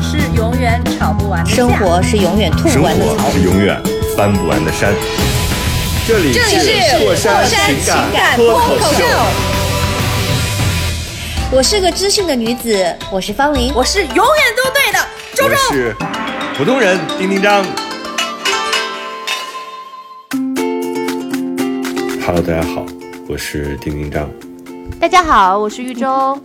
是永远吵不完的架生活是永远吐生不完的槽活。是永远翻不完的山。这里是过山情情感脱口秀，我是个知性的女子，我是方玲。我是永远都对的周我周。是普通人丁丁张。Hello，大家好，我是丁丁张。大家好，我是玉州。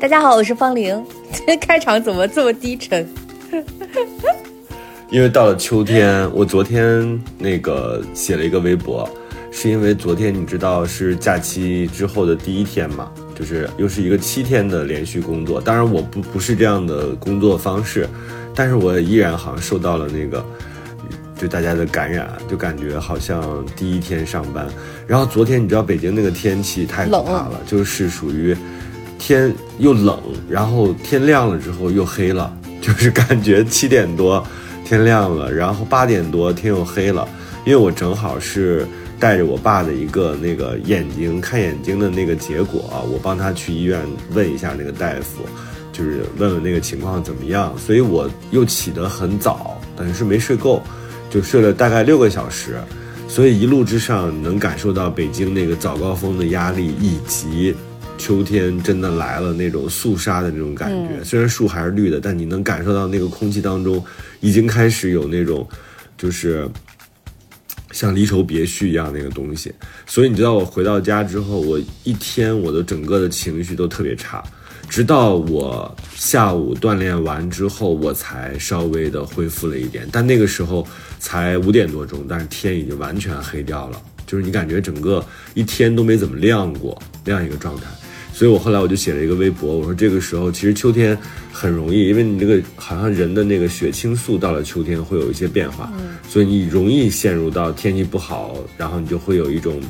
大家好，我是方玲。开场怎么这么低沉？因为到了秋天，我昨天那个写了一个微博，是因为昨天你知道是假期之后的第一天嘛，就是又是一个七天的连续工作。当然我不不是这样的工作方式，但是我依然好像受到了那个对大家的感染，就感觉好像第一天上班。然后昨天你知道北京那个天气太可怕了，就是属于天又冷，然后天亮了之后又黑了，就是感觉七点多天亮了，然后八点多天又黑了。因为我正好是带着我爸的一个那个眼睛看眼睛的那个结果啊，我帮他去医院问一下那个大夫，就是问问那个情况怎么样，所以我又起得很早，等于是没睡够，就睡了大概六个小时。所以一路之上能感受到北京那个早高峰的压力，以及秋天真的来了那种肃杀的那种感觉。虽然树还是绿的，但你能感受到那个空气当中已经开始有那种，就是像离愁别绪一样那个东西。所以你知道，我回到家之后，我一天我的整个的情绪都特别差。直到我下午锻炼完之后，我才稍微的恢复了一点，但那个时候才五点多钟，但是天已经完全黑掉了，就是你感觉整个一天都没怎么亮过那样一个状态。所以我后来我就写了一个微博，我说这个时候其实秋天很容易，因为你这个好像人的那个血清素到了秋天会有一些变化，所以你容易陷入到天气不好，然后你就会有一种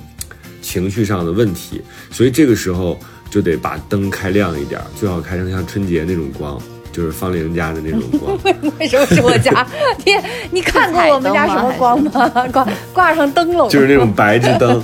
情绪上的问题，所以这个时候就得把灯开亮一点儿，最好开成像春节那种光，就是方玲家的那种光。为什么是我家？你你看过我们家什么光吗？挂挂上灯笼，就是那种白炽灯，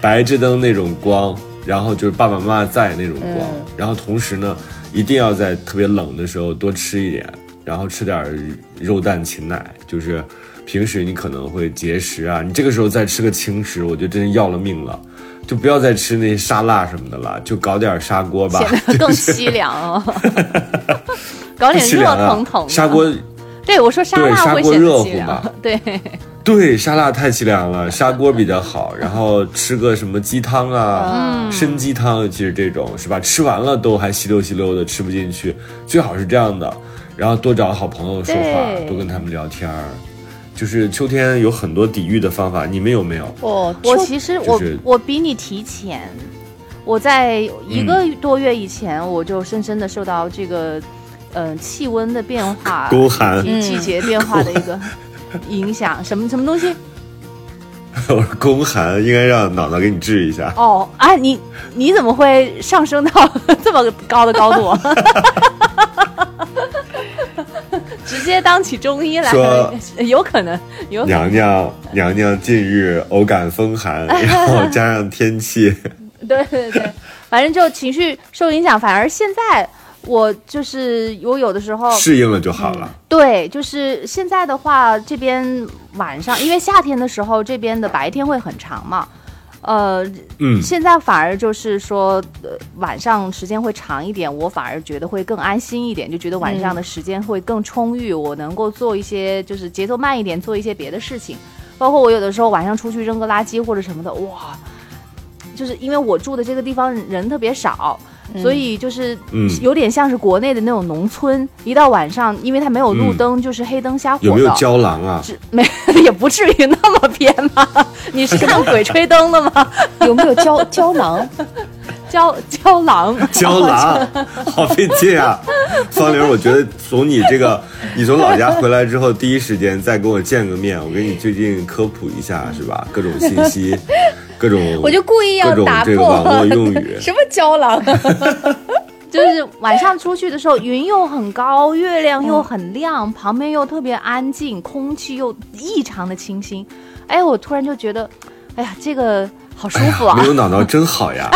白炽灯那种光，然后就是爸爸妈妈在那种光，然后同时呢，一定要在特别冷的时候多吃一点，然后吃点肉蛋禽奶，就是平时你可能会节食啊，你这个时候再吃个轻食，我觉得真是要了命了。就不要再吃那沙拉什么的了，就搞点砂锅吧。显得更凄凉哦。搞点热腾腾的砂锅对我说沙拉会显得锅热乎凄凉嘛。对，对，沙拉太凄凉了，砂锅比较好。然后吃个什么鸡汤啊，参鸡汤，其实这种是吧？吃完了都还稀溜稀溜的，吃不进去。最好是这样的，然后多找好朋友说话，多跟他们聊天儿。就是秋天有很多抵御的方法，你们有没有？哦，我其实我就是我比你提前，我在一个多月以前我就深深的受到这个，嗯、气温的变化、宫寒季节变化的一个 影响。什么什么东西？我说宫寒，应该让脑脑给你治一下。哦，啊，你你怎么会上升到 这么高的高度？直接当起中医来说，有可能，有可能。娘娘，娘娘近日偶感风寒，然后加上天气，对对对，反正就情绪受影响。反而现在我就是我有的时候适应了就好了。对，就是现在的话，这边晚上因为夏天的时候，这边的白天会很长嘛。呃，嗯，现在反而就是说，呃，晚上时间会长一点，我反而觉得会更安心一点，就觉得晚上的时间会更充裕，我能够做一些就是节奏慢一点，做一些别的事情。包括我有的时候晚上出去扔个垃圾或者什么的，哇，就是因为我住的这个地方人特别少，所以就是嗯有点像是国内的那种农村，一到晚上，因为它没有路灯，就是黑灯瞎火有没有胶囊啊？没 也不至于那么偏吧？你是看《鬼吹灯》的吗？有没有胶胶囊？胶胶囊，胶囊，好费劲啊！方玲，我觉得从你这个，你从老家回来之后，第一时间再跟我见个面，我给你最近科普一下，是吧？各种信息，各种，我就故意要打破网络用语，什么胶囊？就是晚上出去的时候，云又很高，月亮又很亮，旁边又特别安静，空气又异常的清新。哎，我突然就觉得，哎呀，这个好舒服啊！没有脑脑真好呀。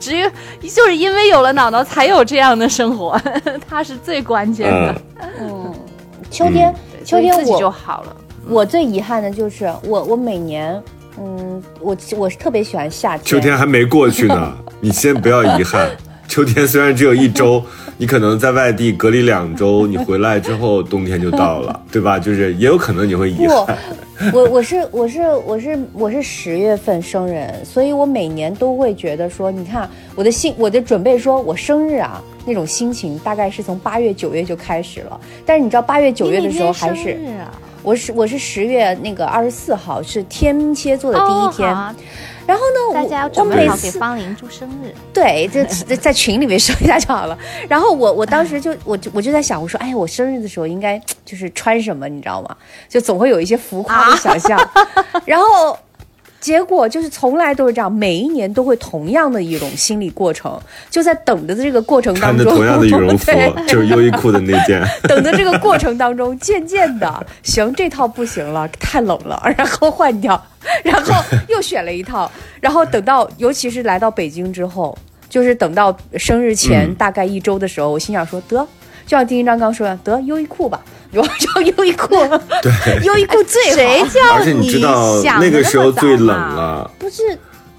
只有就是因为有了脑脑，才有这样的生活，它是最关键的。嗯，秋天，秋天自己就好了。我最遗憾的就是我，我每年，嗯，我我是特别喜欢夏天。秋天还没过去呢，你先不要遗憾。秋天虽然只有一周，你可能在外地隔离两周，你回来之后冬天就到了，对吧？就是也有可能你会遗憾。我我是我是我是我是十月份生人，所以我每年都会觉得说，你看我的心，我的准备，说我生日啊那种心情，大概是从八月九月就开始了。但是你知道八月九月的时候还是，我是我是十月那个二十四号是天蝎座的第一天。然后呢，大家要准备好给方玲祝生日。对，这在群里面说一下就好了。然后我我当时就我就我就在想，我说，哎，我生日的时候应该就是穿什么，你知道吗？就总会有一些浮夸的想象。然后。结果就是从来都是这样，每一年都会同样的一种心理过程，就在等着的这个过程当中，穿着同样的羽绒服，就是优衣库的那件。等的这个过程当中，渐渐的，行，这套不行了，太冷了，然后换掉，然后又选了一套，然后等到，尤其是来到北京之后，就是等到生日前大概一周的时候，我心想说，得，就像丁一章刚说的，得优衣库吧。我叫优衣库，对，优衣库最好。谁叫而且你知道那个时候最冷了，不是？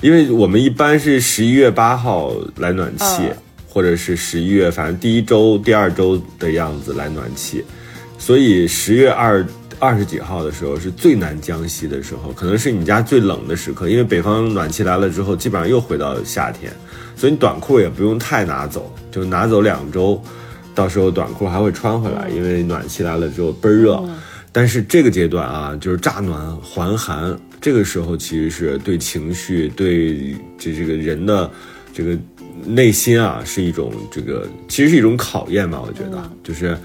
因为我们一般是十一月八号来暖气，或者是十一月，反正第一周、第二周的样子来暖气，所以十月二二十几号的时候是最难降息的时候，可能是你家最冷的时刻，因为北方暖气来了之后，基本上又回到夏天，所以你短裤也不用太拿走，就拿走两周。到时候短裤还会穿回来，因为暖气来了之后倍儿热。但是这个阶段啊，就是乍暖还寒，这个时候其实是对情绪、对这这个人的这个内心啊，是一种这个其实是一种考验吧。我觉得就是，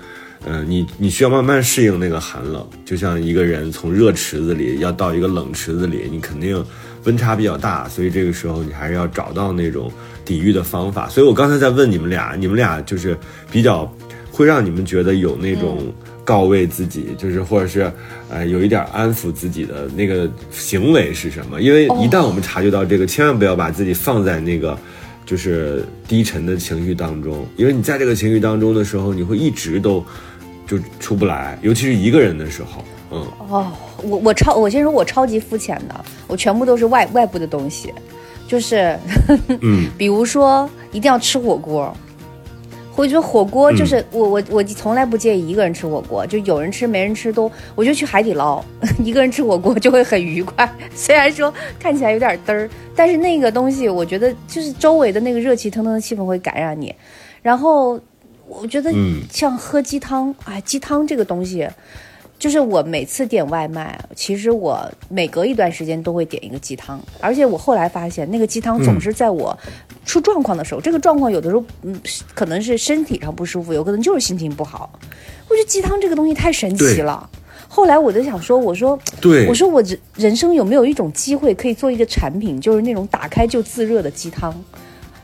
嗯，你你需要慢慢适应那个寒冷，就像一个人从热池子里要到一个冷池子里，你肯定温差比较大，所以这个时候你还是要找到那种。抵御的方法，所以我刚才在问你们俩，你们俩就是比较会让你们觉得有那种告慰自己，就是或者是呃有一点安抚自己的那个行为是什么？因为一旦我们察觉到这个，千万不要把自己放在那个就是低沉的情绪当中，因为你在这个情绪当中的时候，你会一直都就出不来，尤其是一个人的时候。嗯，哦，我我超我先说我超级肤浅的，我全部都是外外部的东西。就是，嗯，比如说一定要吃火锅，我觉得火锅就是我我我从来不介意一个人吃火锅，就有人吃没人吃都，我就去海底捞，一个人吃火锅就会很愉快。虽然说看起来有点嘚儿，但是那个东西我觉得就是周围的那个热气腾腾的气氛会感染你。然后我觉得像喝鸡汤，哎，鸡汤这个东西。就是我每次点外卖，其实我每隔一段时间都会点一个鸡汤，而且我后来发现那个鸡汤总是在我出状况的时候，这个状况有的时候嗯可能是身体上不舒服，有可能就是心情不好。我觉得鸡汤这个东西太神奇了。后来我就想说，我说，对，我说我人人生有没有一种机会可以做一个产品，就是那种打开就自热的鸡汤。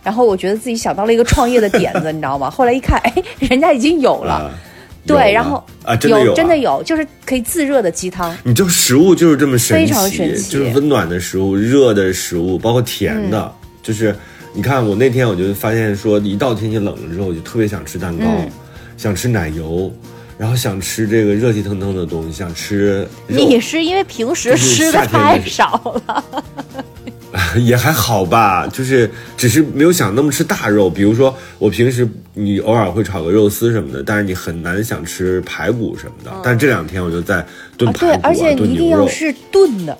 然后我觉得自己想到了一个创业的点子，你知道吗？后来一看，哎，人家已经有了。对，然后啊，真的有，真的有，就是可以自热的鸡汤。你就食物就是这么神奇，非常神奇，就是温暖的食物、热的食物，包括甜的。就是你看，我那天我就发现说，一到天气冷了之后，我就特别想吃蛋糕，想吃奶油，然后想吃这个热气腾腾的东西，想吃。你是因为平时吃的太少了。也还好吧，就是只是没有想那么吃大肉。比如说，我平时你偶尔会炒个肉丝什么的，但是你很难想吃排骨什么的。但这两天我就在炖排骨啊，对，而且你一定要是炖的，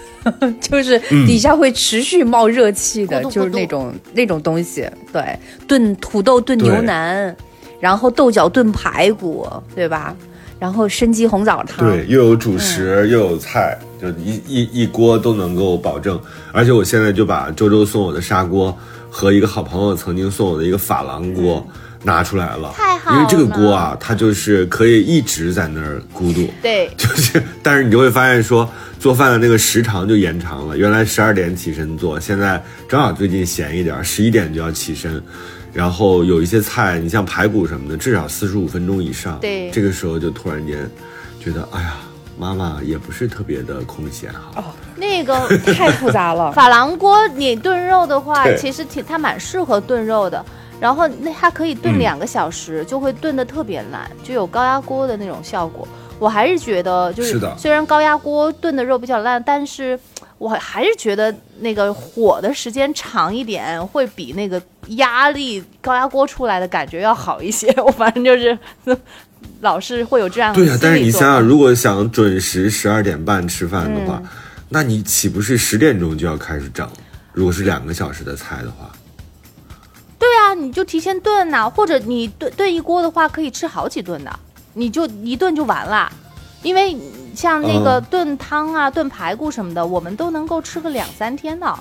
就是底下会持续冒热气的，就是那种那种东西。对，炖土豆炖牛腩，然后豆角炖排骨，对吧？然后参鸡红枣汤，对，又有主食、又有菜，就一一一锅都能够保证。而且我现在就把周周送我的砂锅和一个好朋友曾经送我的一个珐琅锅拿出来了，太好因为这个锅啊，它就是可以一直在那儿咕嘟。对，就是，但是你就会发现说，做饭的那个时长就延长了。原来十二点起身做，现在正好最近闲一点，十一点就要起身。然后有一些菜，你像排骨什么的，至少四十五分钟以上。对这个时候就突然间觉得，哎呀，妈妈也不是特别的空闲哈。哦那个太复杂了。珐琅锅你炖肉的话，其实挺它蛮适合炖肉的。然后那它可以炖嗯两个小时，就会炖得特别烂，就有高压锅的那种效果。我还是觉得，就是是的虽然高压锅炖的肉比较烂，但是我还是觉得那个火的时间长一点，会比那个压力高压锅出来的感觉要好一些。我反正就是 老是会有这样的对呀、但是你想想，如果想准时十二点半吃饭的话，嗯那你岂不是十点钟就要开始整？如果是两个小时的菜的话，对啊，你就提前炖呐、或者你炖炖一锅的话，可以吃好几顿的，你就一顿就完了。因为像那个嗯。炖汤啊、炖排骨什么的，我们都能够吃个两三天的，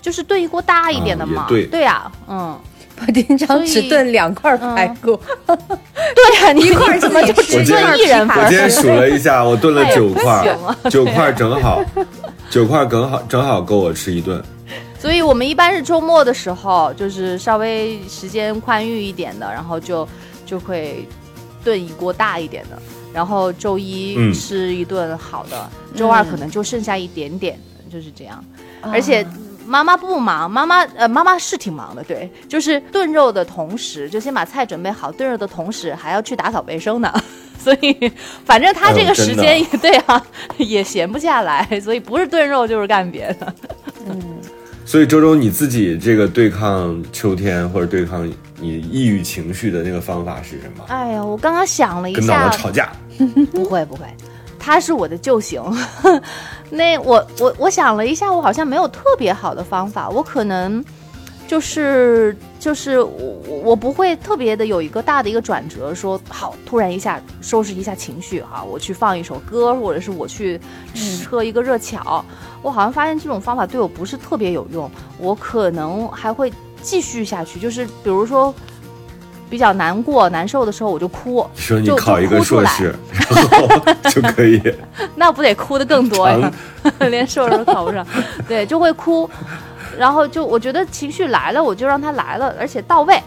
就是炖一锅大一点的嘛。对。呀、嗯，我经常只炖两块排骨，对呀、你 一块儿怎么就吃只炖一人？我今天数了一下，我炖了九块 九块正好，九块正好正好够我吃一顿。所以我们一般是周末的时候，就是稍微时间宽裕一点的，然后就就会炖一锅大一点的，然后周一嗯吃一顿好的，周二可能就剩下一点点，就是这样。而且妈妈不忙，妈妈呃妈妈是挺忙的，对，就是炖肉的同时，就先把菜准备好，炖肉的同时还要去打扫卫生呢。所以，反正他这个时间也、对啊，也闲不下来，所以不是炖肉就是干别的。所以周周你自己这个对抗秋天或者对抗你抑郁情绪的那个方法是什么？哎呀，我刚刚想了一下跟姥下姥，吵架？不会不会，他是我的救星。那我我我想了一下，我好像没有特别好的方法，我可能就是就是我我不会特别的有一个大的一个转折，说好突然一下收拾一下情绪哈，我去放一首歌，或者是我去喝一个热巧。我好像发现这种方法对我不是特别有用，我可能还会继续下去，就是比如说。比较难过、难受的时候，我就哭。说你就考一个就哭出来硕士，然后就可以。那不得哭的更多呀，连硕士都考不上，对，就会哭，然后就我觉得情绪来了，我就让他来了，而且到位。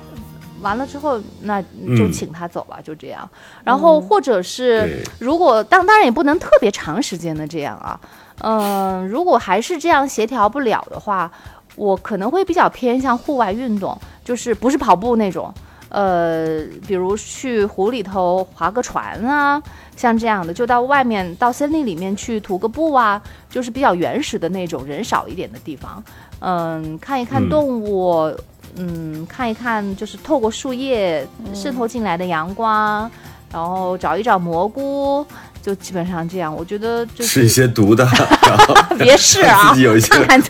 完了之后，那就嗯请他走吧，就这样。然后或者是对如果当当然也不能特别长时间的这样啊，嗯、如果还是这样协调不了的话，我可能会比较偏向户外运动，就是不是跑步那种，呃，比如去湖里头划个船啊，像这样的，就到外面到森林里面去徒个步啊，就是比较原始的那种人少一点的地方，嗯，看一看嗯。动物，嗯看一看就是透过树叶渗透进来的阳光，然后找一找蘑菇。就基本上这样，我觉得就吃一些毒的，然后 别试让啊，自己有一些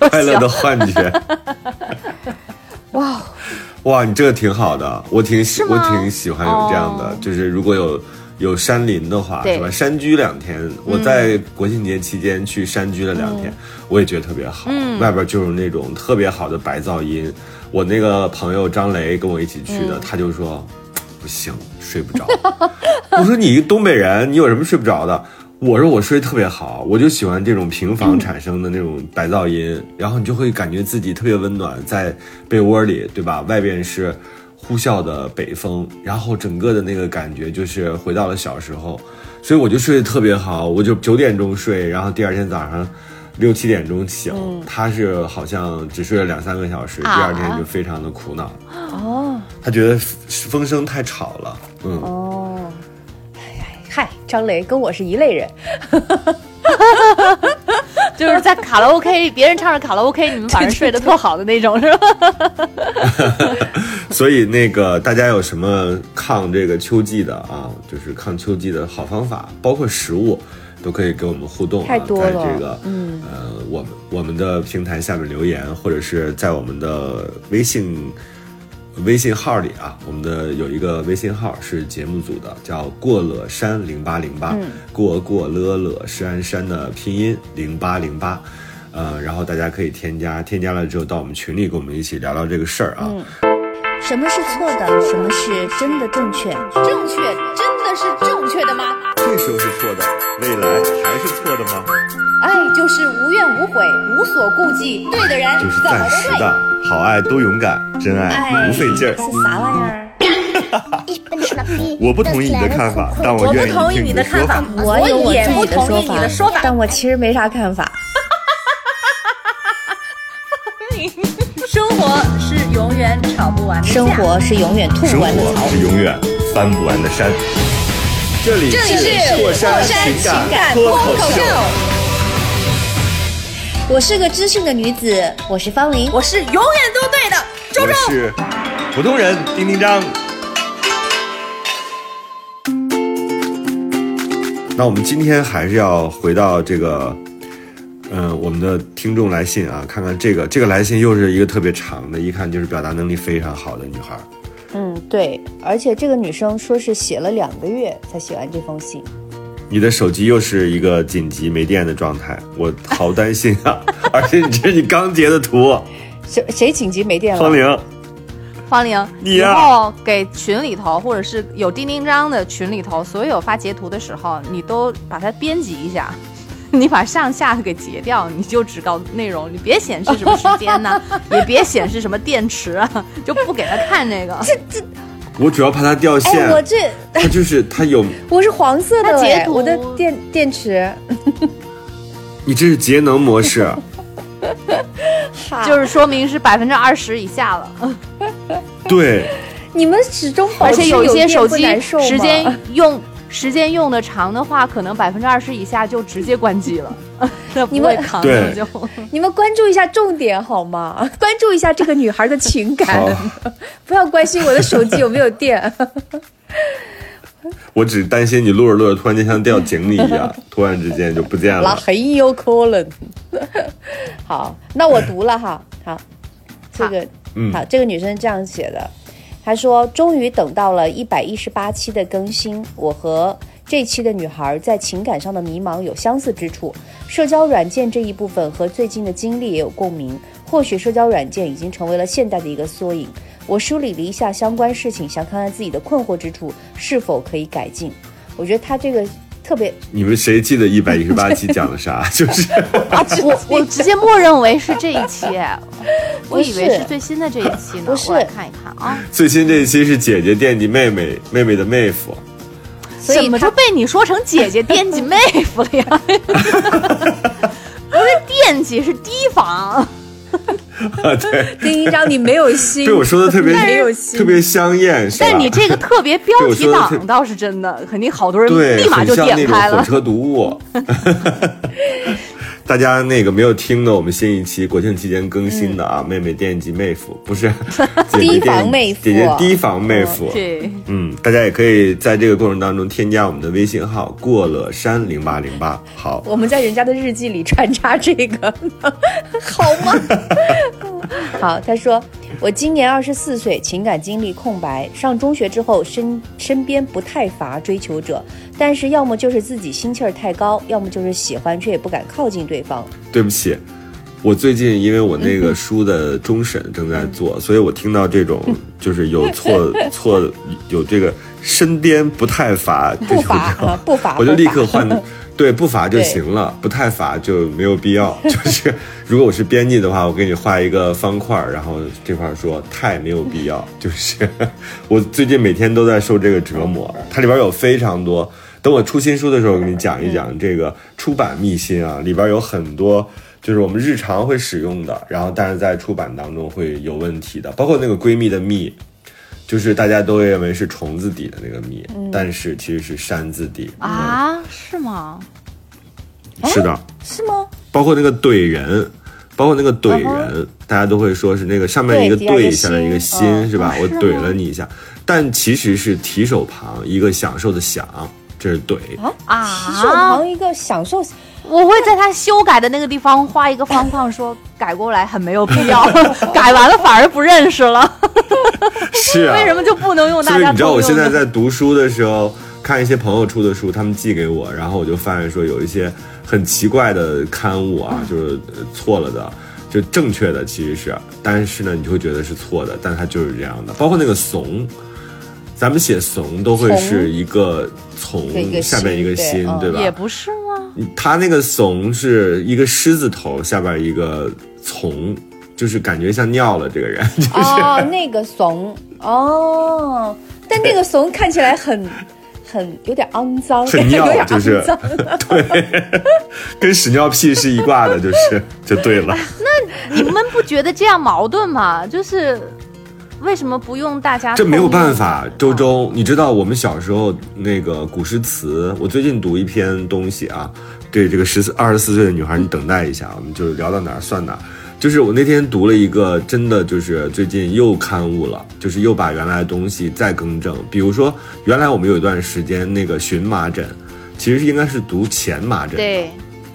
快乐的。幻觉。哇，哇，你这个挺好的，我挺喜我挺喜欢有这样的，哦就是如果有有山林的话，对吧？山居两天，我在国庆节期间去山居了两天，我也觉得特别好。嗯外边就是那种特别好的白噪音。我那个朋友张雷跟我一起去嗯的，他就说不行，睡不着。我说你一个东北人，你有什么睡不着的？我说我睡得特别好，我就喜欢这种平房产生的那种白噪音，然后你就会感觉自己特别温暖，在被窝里，对吧？外边是呼啸的北风，然后整个的那个感觉就是回到了小时候，所以我就睡得特别好，我就九点钟睡，然后第二天早上六七点钟醒。他是好像只睡了两三个小时，第啊二天就非常的苦恼，哦他觉得风声太吵了，嗯。哦，嗨，张雷跟我是一类人，就是在卡拉 OK，别人唱着卡拉 OK，你们反而睡得特好的那种，是吧？所以那个大家有什么抗这个秋季的啊，就是抗秋季的好方法，包括食物，都可以给我们互动啊，太多了在这个嗯呃我们我们的平台下面留言，或者是在我们的微信微信号里啊，我们的有一个微信号是节目组的，叫过了山零八零八，过过了了山山的拼音零八零八，呃，然后大家可以添加，添加了之后到我们群里跟我们一起聊聊这个事儿啊。什么是错的？什么是真的正确？正确真的是正确的吗？这时候是错的，未来还是错的吗？爱就是无怨无悔，无所顾忌，对的人就是怎么都对。暂时的，好爱都勇敢，真爱不费劲儿。是啥玩意儿？我不同意你的看法，但我我愿意不同意听的你的看法说法。，我有我也不自己的同意你的说法。但我其实没啥看法。生活是永远吵不完的架生活是永远吐不生完的槽活。是永远翻不完的山。这里是过山情情感脱脱口秀，我是个知性的女子，我是方玲。我是永远都对的，周我周。是普通人丁丁张。那我们今天还是要回到这个，嗯、我们的听众来信啊，看看这个这个来信又是一个特别长的，一看就是表达能力非常好的女孩。嗯，对，而且这个女生说是写了两个月才写完这封信。你的手机又是一个紧急没电的状态，我好担心啊！而且你这是你刚截的图，谁谁紧急没电了？方玲，方玲，以你呀后给群里头或者是有钉钉章的群里头，所有发截图的时候，你都把它编辑一下。你把上下给截掉，你就只告内容，你别显示什么时间呐、也别显示什么电池啊，就不给他看这个。我主要怕它掉线。哎，，我这它就是它有，我是黄色的截图。我的电电池。你这是节能模式，就是说明是百分之二十以下了，对，你们始终保持而且有一些手机难受吗？时间用时间用的长的话，可能百分之二十以下就直接关机了，你们 会扛对就。你们关注一下重点好吗？关注一下这个女孩的情感，不要关心我的手机有没有电。我只担心你录着录着突然间像掉井里一样，突然之间就不见那了。很有可能。好，那我读了哈。好，这个嗯好，这个女生这样写的，他说：“终于等到了一百一十八期的更新，我和这期的女孩在情感上的迷茫有相似之处，社交软件这一部分和最近的经历也有共鸣。或许社交软件已经成为了现代的一个缩影。我梳理了一下相关事情，想看看自己的困惑之处是否可以改进。我觉得他这个特别你们谁记得一百一十八期讲了啥？就是 我我直接默认为是这一期，我以为是是最新的这一期呢。不是我来看一看啊，最新这一期是姐姐惦记妹妹，妹妹的妹夫。所以怎么就被你说成姐姐惦记妹夫了呀？不是惦记，是提防。啊，对，丁一章，你没有心，被我说的特别没有心特别香艳，但你这个特别标题党倒是真的，肯定好多人对，立马就点开了。火车读物。大家那个没有听的，我们新一期国庆期间更新的啊，妹妹惦记妹夫，不是 姐姐提惦防妹夫姐姐提防妹夫。对，嗯，大家也可以在这个过程当中添加我们的微信号“过了山零八零八”。好，我们在人家的日记里穿插这个，好吗？好，他说我今年二十四岁，情感经历空白。上中学之后，身身边不太乏追求者，但是要么就是自己心气儿太高，要么就是喜欢却也不敢靠近对方。对不起，我最近因为我那个 书的终审正在做，所以我听到这种 就是有错错有这个身边不太乏不乏不乏，我就立刻换，对，不乏就行了，不太乏就没有必要。就是如果我是编辑的话，我给你画一个方块儿，然后这块儿说太没有必要。就是我最近每天都在受这个折磨，它里边有非常多。等我出新书的时候，我给你讲一讲这个出版秘辛啊，里边有很多。就是我们日常会使用的，然后但是在出版当中会有问题的，包括那个闺蜜的蜜，就是大家都认为是虫字底的那个蜜，但是其实是山字底啊，是吗？是的，是吗？包括那个怼人，包括那个怼人，大家都会说是那个上面一个对下面一个心，心是吧？我怼了你一下，但其实是提手旁一个享受的享，这是怼。啊，提手旁一个享受，我会在他修改的那个地方画一个方框，说改过来很没有必要，改完了反而不认识了。是啊，为什么就不能用大所以你知道我？现在在读书的时候，看一些朋友出的书，他们寄给我，然后我就发现说有一些很奇怪的刊物啊，就是呃错了的。就正确的其实是，但是呢，你就会觉得是错的，但它就是这样的。包括那个怂，咱们写怂都会是一个从下面一个心，对吧？也不是吗？他那个怂是一个狮子头，下边一个从，就是感觉像尿了这个人，就是、哦，那个怂哦，但那个怂看起来很 很有点肮脏，很尿有点就是肮脏。对，跟屎尿屁是一挂的，就是就对了。那你们不觉得这样矛盾吗？就是为什么不用大家？这没有办。法，周周，你知道我们小时候那个古诗词，我最近读一篇东西啊，对这个十四二十四岁的女孩，你等待一下，我们就聊到哪儿算哪儿。就是我那天读了一个，真的就是最近又刊物了，就是又把原来的东西再更正。比如说，原来我们有一段时间那个荨麻疹，其实应该是读前麻疹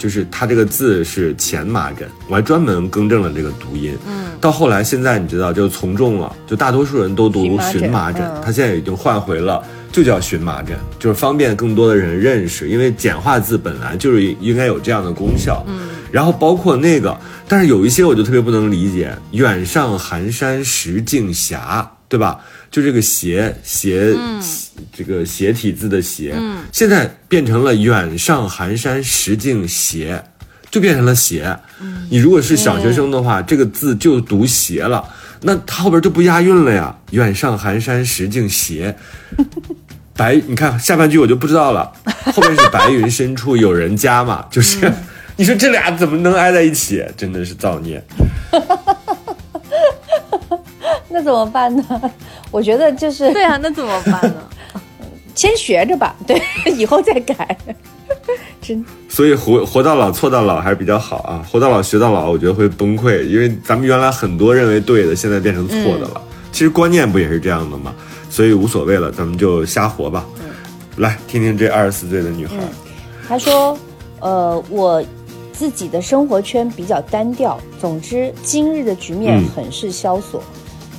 就是它这个字是前麻疹，我还专门更正了这个读音。嗯，到后来现在你知道就从众了，就大多数人都读荨麻疹它现在已经换回了。就叫荨麻疹，就是方便更多的人认识，因为简化字本来就是应该有这样的功效。嗯，然后包括那个，但是有一些我就特别不能理解，远上寒山石径斜，对吧？就这个斜斜，这个斜体字的斜，现在变成了远上寒山石径斜，就变成了斜。你如果是小学生的话，这个字就读斜了，那它后边就不押韵了呀。远上寒山石径斜，白，你看下半句我就不知道了，后面是白云深处有人家嘛，就是。你说这俩怎么能挨在一起？真的是造孽。那怎么办呢？我觉得就是对啊，那怎么办呢？先学着吧，对，以后再改。真所以活活到老错到老还是比较好啊，活到老学到老，我觉得会崩溃，因为咱们原来很多认为对的，现在变成错的了。其实观念不也是这样的吗？所以无所谓了，咱们就瞎活吧。来听听这二十四岁的女孩，她说，呃，我自己的生活圈比较单调。总之，今日的局面嗯很是萧索。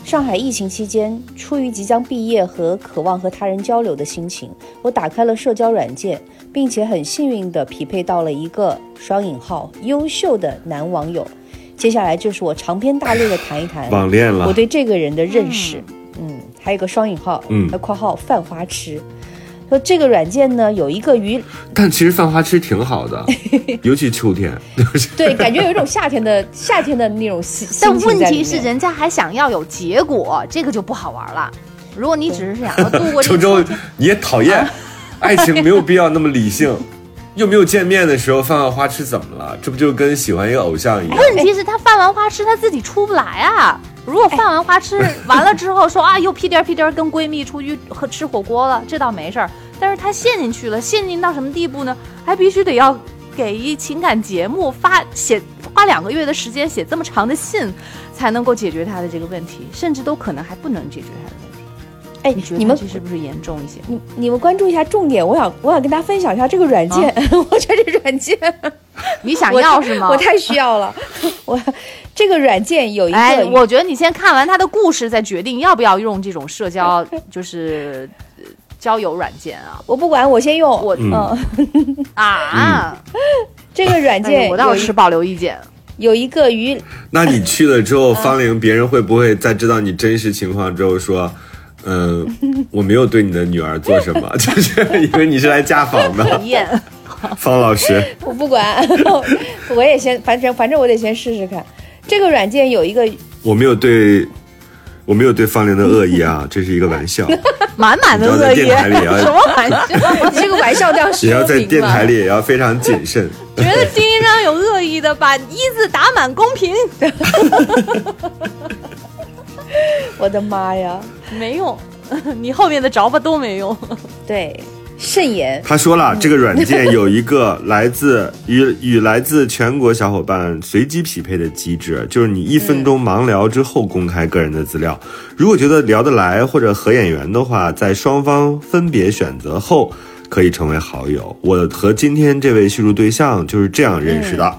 上海疫情期间，出于即将毕业和渴望和他人交流的心情，我打开了社交软件，并且很幸运地匹配到了一个双引号优秀的男网友。接下来就是我长篇大论的谈一谈网恋了我，对这个人的认识。嗯还有个双引号，嗯还括号犯花痴。说这个软件呢有一个与 但其实犯花痴挺好的，尤其秋天，对，感觉有一种夏天的夏天的那种心但问题是，人家还想要有结果，这个就不好玩了。如果你只是想要度过这 周周个秋天，你也讨厌，爱情没有必要那么理性。又没有见面的时候犯犯花痴怎么了？这不就跟喜欢一个偶像一样？问题是他犯完花痴他自己出不来啊。如果犯完花痴完了之后说啊又屁颠儿屁颠儿跟闺蜜出去喝吃火锅了，这倒没事儿。但是他陷进去了，陷进到什么地步呢？还必须得要给一情感节目发写花两个月的时间写这么长的信，才能够解决他的这个问题，甚至都可能还不能解决他的问题。哎你觉，得你们这是不是严重一些？你你们关注一下重点，我想我想跟大家分享一下这个软件，我觉得这软件 你想要是吗？我太需要了，我这个软件有一个哎，我觉得你先看完他的故事，再决定要不要用这种社交，就是呃交友软件啊。我不管，我先用我嗯，啊，这个软哎件我倒是保留意见。有一个鱼那你去了之嗯后，方玲，别人会不会在知道你真实情况之后说，嗯、我没有对你的女儿做什么，就是因为你是来家访的，验，方老师。我不管，我也先反正反正我得先试试看。这个软件有一个我没有对，我没有对方玲的恶意啊，这是一个玩笑，满满的恶意，什么玩笑？这个玩笑这样说也要在电台里也要非常谨慎。觉得丁一章有恶意的，把一字打满公屏，我的妈呀！没用，你后面的着吧都没用。对，慎言。他说了，这个软件有一个来自与 与来自全国小伙伴随机匹配的机制，就是你一分钟盲聊之后公开个人的资料，如果觉得聊得来或者合眼缘的话，在双方分别选择后可以成为好友。我和今天这位叙述对象就是这样认识的。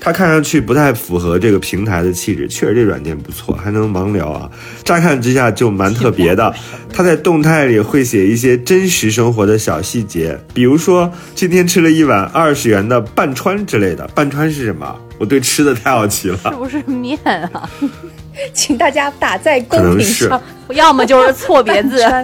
它看上去不太符合这个平台的气质，确实这软件不错，还能盲聊啊。乍看之下就蛮特别的。它在动态里会写一些真实生活的小细节，比如说今天吃了一碗二十元的拌川之类的。拌川是什么？我对吃的太好奇了。是不是面啊？请大家打在公屏上，要么就是错别字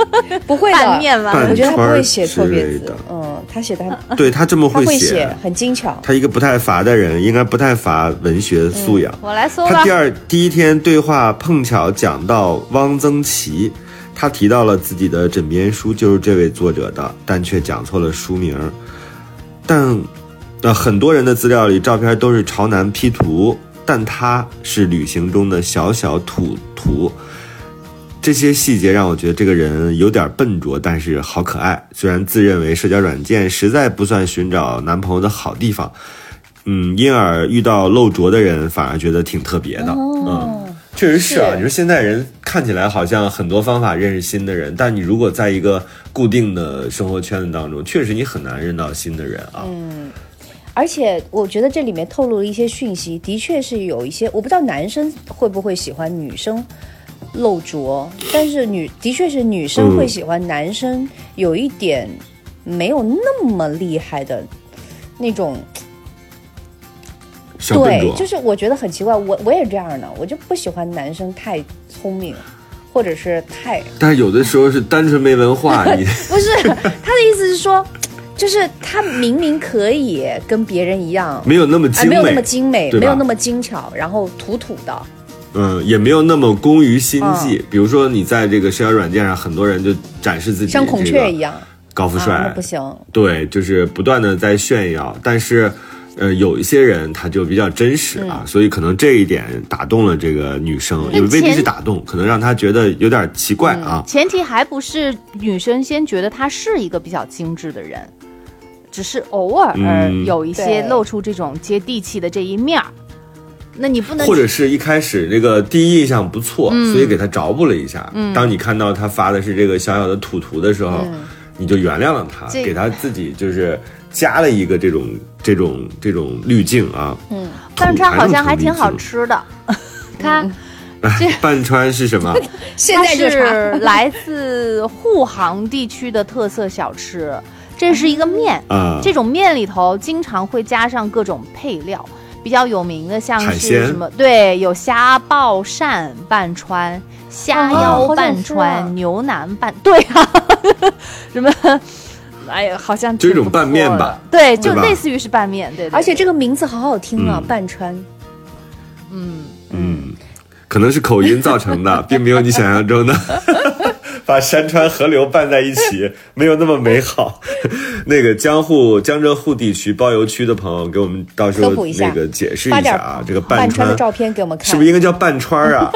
不会的面吧？我觉得他不会写错别字，嗯，他写的，对他这么会写，很精巧。他一个不太乏的人，应该不太乏文学素养。我来搜他第二第一天对话碰巧讲到汪曾祺，他提到了自己的枕边书就是这位作者的，但却讲错了书名。但那很多人的资料里照片都是朝南 P 图。但他是旅行中的小小土图，这些细节让我觉得这个人有点笨拙，但是好可爱。虽然自认为社交软件实在不算寻找男朋友的好地方，嗯，因而遇到露拙的人反而觉得挺特别的。嗯，确实是啊。你说现在人看起来好像很多方法认识新的人，但你如果在一个固定的生活圈子当中，确实你很难认到新的人啊。嗯。而且我觉得这里面透露了一些讯息，的确是有一些我不知道男生会不会喜欢女生露拙，但是女的确是女生会喜欢男生有一点没有那么厉害的那种。对，就是我觉得很奇怪，我我也这样的，我就不喜欢男生太聪明，或者是太……但是有的时候是单纯没文化，你 不是他的意思是说。就是他明明可以跟别人一样，没有那么精美，没有那么精美，没有那么精巧，然后土土的，嗯，也没有那么工于心计。比如说，你在这个社交软件上，很多人就展示自己像孔雀一样高富帅，不行。对，就是不断的在炫耀，但是，呃，有一些人他就比较真实啊，所以可能这一点打动了这个女生，也未必是打动，可能让她觉得有点奇怪啊。前提还不是女生先觉得他是一个比较精致的人。只是偶尔有一些露出这种接地气的这一面儿，那你不能或者是一开始这个第一印象不错，所以给他着补了一下。当你看到他发的是这个小小的土图的时候，你就原谅了他，给他自己就是加了一个这种这种这种滤镜啊。嗯，半川好像还挺好吃的，它 这半川是什么？现在是来自沪杭地区的特色小吃。这是一个面，嗯这种面里头经常会加上各种配料，比较有名的像是什么？对，有虾爆鳝拌川、虾腰拌川、牛腩拌，对啊，什么？哎呀，好像就一种拌面吧？对，就类似于是拌面，对。而且这个名字好好听啊，半川。嗯嗯，可能是口音造成的，并没有你想象中的。把山川河流拌在一起，没有那么美好。那个江户江浙沪地区包邮区的朋友，给我们到时候那个解释一下啊，这个半川的照片给我们看，是不是应该叫半川啊？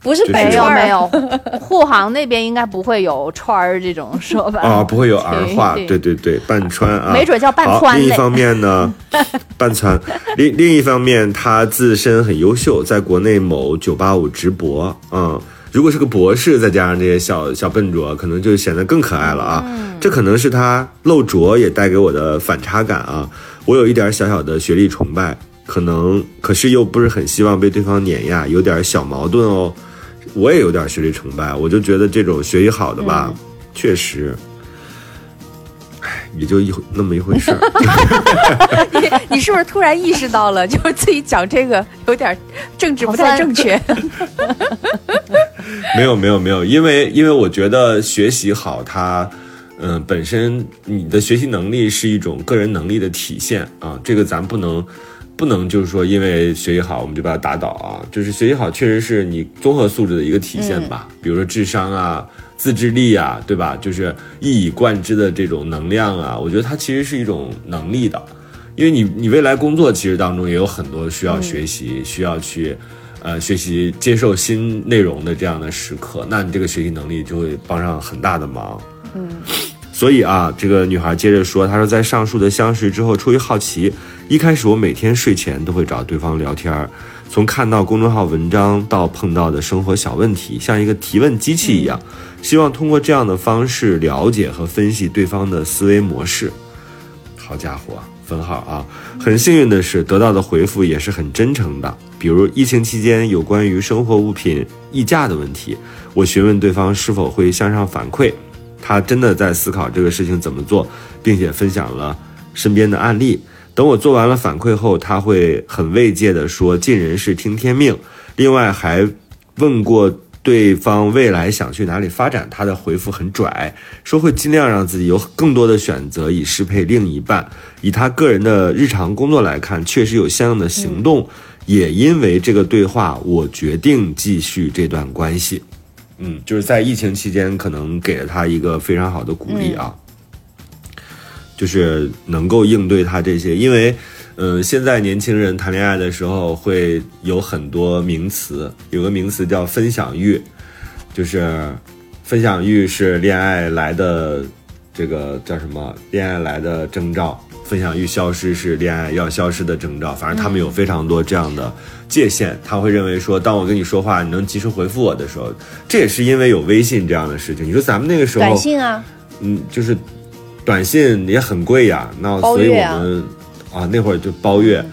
不是，没有没有，沪杭那边应该不会有川儿这种说法啊，不会有儿化。对对对，半川啊，没准叫半川。另一方面呢，半川。另另一方面，他自身很优秀，在国内某九八五直博，嗯。如果是个博士，再加上这些小小笨拙，可能就显得更可爱了啊！这可能是他露拙也带给我的反差感啊！我有一点小小的学历崇拜，可能可是又不是很希望被对方碾压，有点小矛盾哦。我也有点学历崇拜，我就觉得这种学习好的吧，确实。也就一那么一回事儿。你你是不是突然意识到了，就是自己讲这个有点政治不太正确？没有没有没有，因为因为我觉得学习好，它嗯本身你的学习能力是一种个人能力的体现啊。这个咱不能不能就是说因为学习好我们就把它打倒啊。就是学习好确实是你综合素质的一个体现吧，比如说智商啊。自制力啊，对吧？就是一以贯之的这种能量啊，我觉得它其实是一种能力的，因为你你未来工作其实当中也有很多需要学习、需要去，呃，学习接受新内容的这样的时刻，那你这个学习能力就会帮上很大的忙。嗯，所以啊，这个女孩接着说，她说在上述的相识之后，出于好奇，一开始我每天睡前都会找对方聊天儿。从看到公众号文章到碰到的生活小问题，像一个提问机器一样，希望通过这样的方式了解和分析对方的思维模式。好家伙，分号啊！很幸运的是，得到的回复也是很真诚的。比如疫情期间有关于生活物品溢价的问题，我询问对方是否会向上反馈，他真的在思考这个事情怎么做，并且分享了身边的案例。等我做完了反馈后，他会很慰藉地说：“尽人事，听天命。”另外还问过。对方未来想去哪里发展，他的回复很拽，说会尽量让自己有更多的选择以适配另一半。以他个人的日常工作来看，确实有相应的行动。也因为这个对话，我决定继续这段关系。嗯，就是在疫情期间，可能给了他一个非常好的鼓励啊，就是能够应对他这些，因为。嗯，现在年轻人谈恋爱的时候会有很多名词，有个名词叫分享欲，就是分享欲是恋爱来的这个叫什么？恋爱来的征兆，分享欲消失是恋爱要消失的征兆。反正他们有非常多这样的界限，他会认为说，当我跟你说话，你能及时回复我的时候，这也是因为有微信这样的事情。你说咱们那个时候，短信啊，嗯，就是短信也很贵呀，那所以我们。啊，那会儿就包月，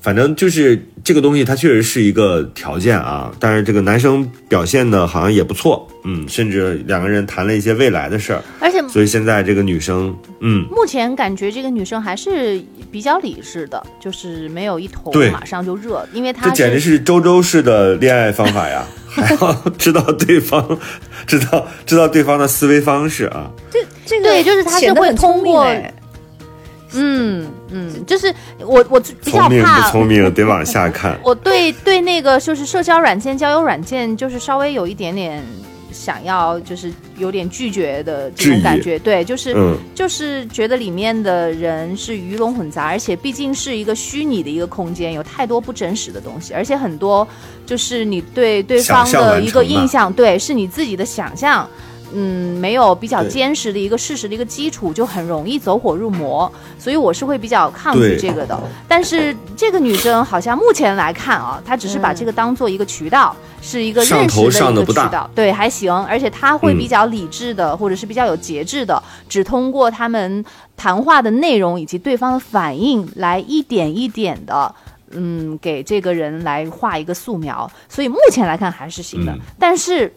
反正就是这个东西，它确实是一个条件啊。但是这个男生表现的好像也不错，嗯，甚至两个人谈了一些未来的事儿。而且，所以现在这个女生，嗯，目前感觉这个女生还是比较理智的，就是没有一头马上就热，因为她这简直是周周式的恋爱方法呀，还要知道对方，知道知道对方的思维方式啊。这这个对，就是他是会通过。嗯嗯，就是我我比较怕不聪明得往下看。我对对那个就是社交软件、交友软件，就是稍微有一点点想要，就是有点拒绝的这种感觉。对，就是就是觉得里面的人是鱼龙混杂，而且毕竟是一个虚拟的一个空间，有太多不真实的东西，而且很多就是你对对方的一个印象，对，是你自己的想象。嗯，没有比较坚实的一个事实的一个基础，就很容易走火入魔，所以我是会比较抗拒这个的。但是这个女生好像目前来看啊，她只是把这个当做一个渠道，是一个认识的一个渠道，对，还行。而且她会比较理智的，或者是比较有节制的，只通过他们谈话的内容以及对方的反应来一点一点的，嗯，给这个人来画一个素描。所以目前来看还是行的，但是。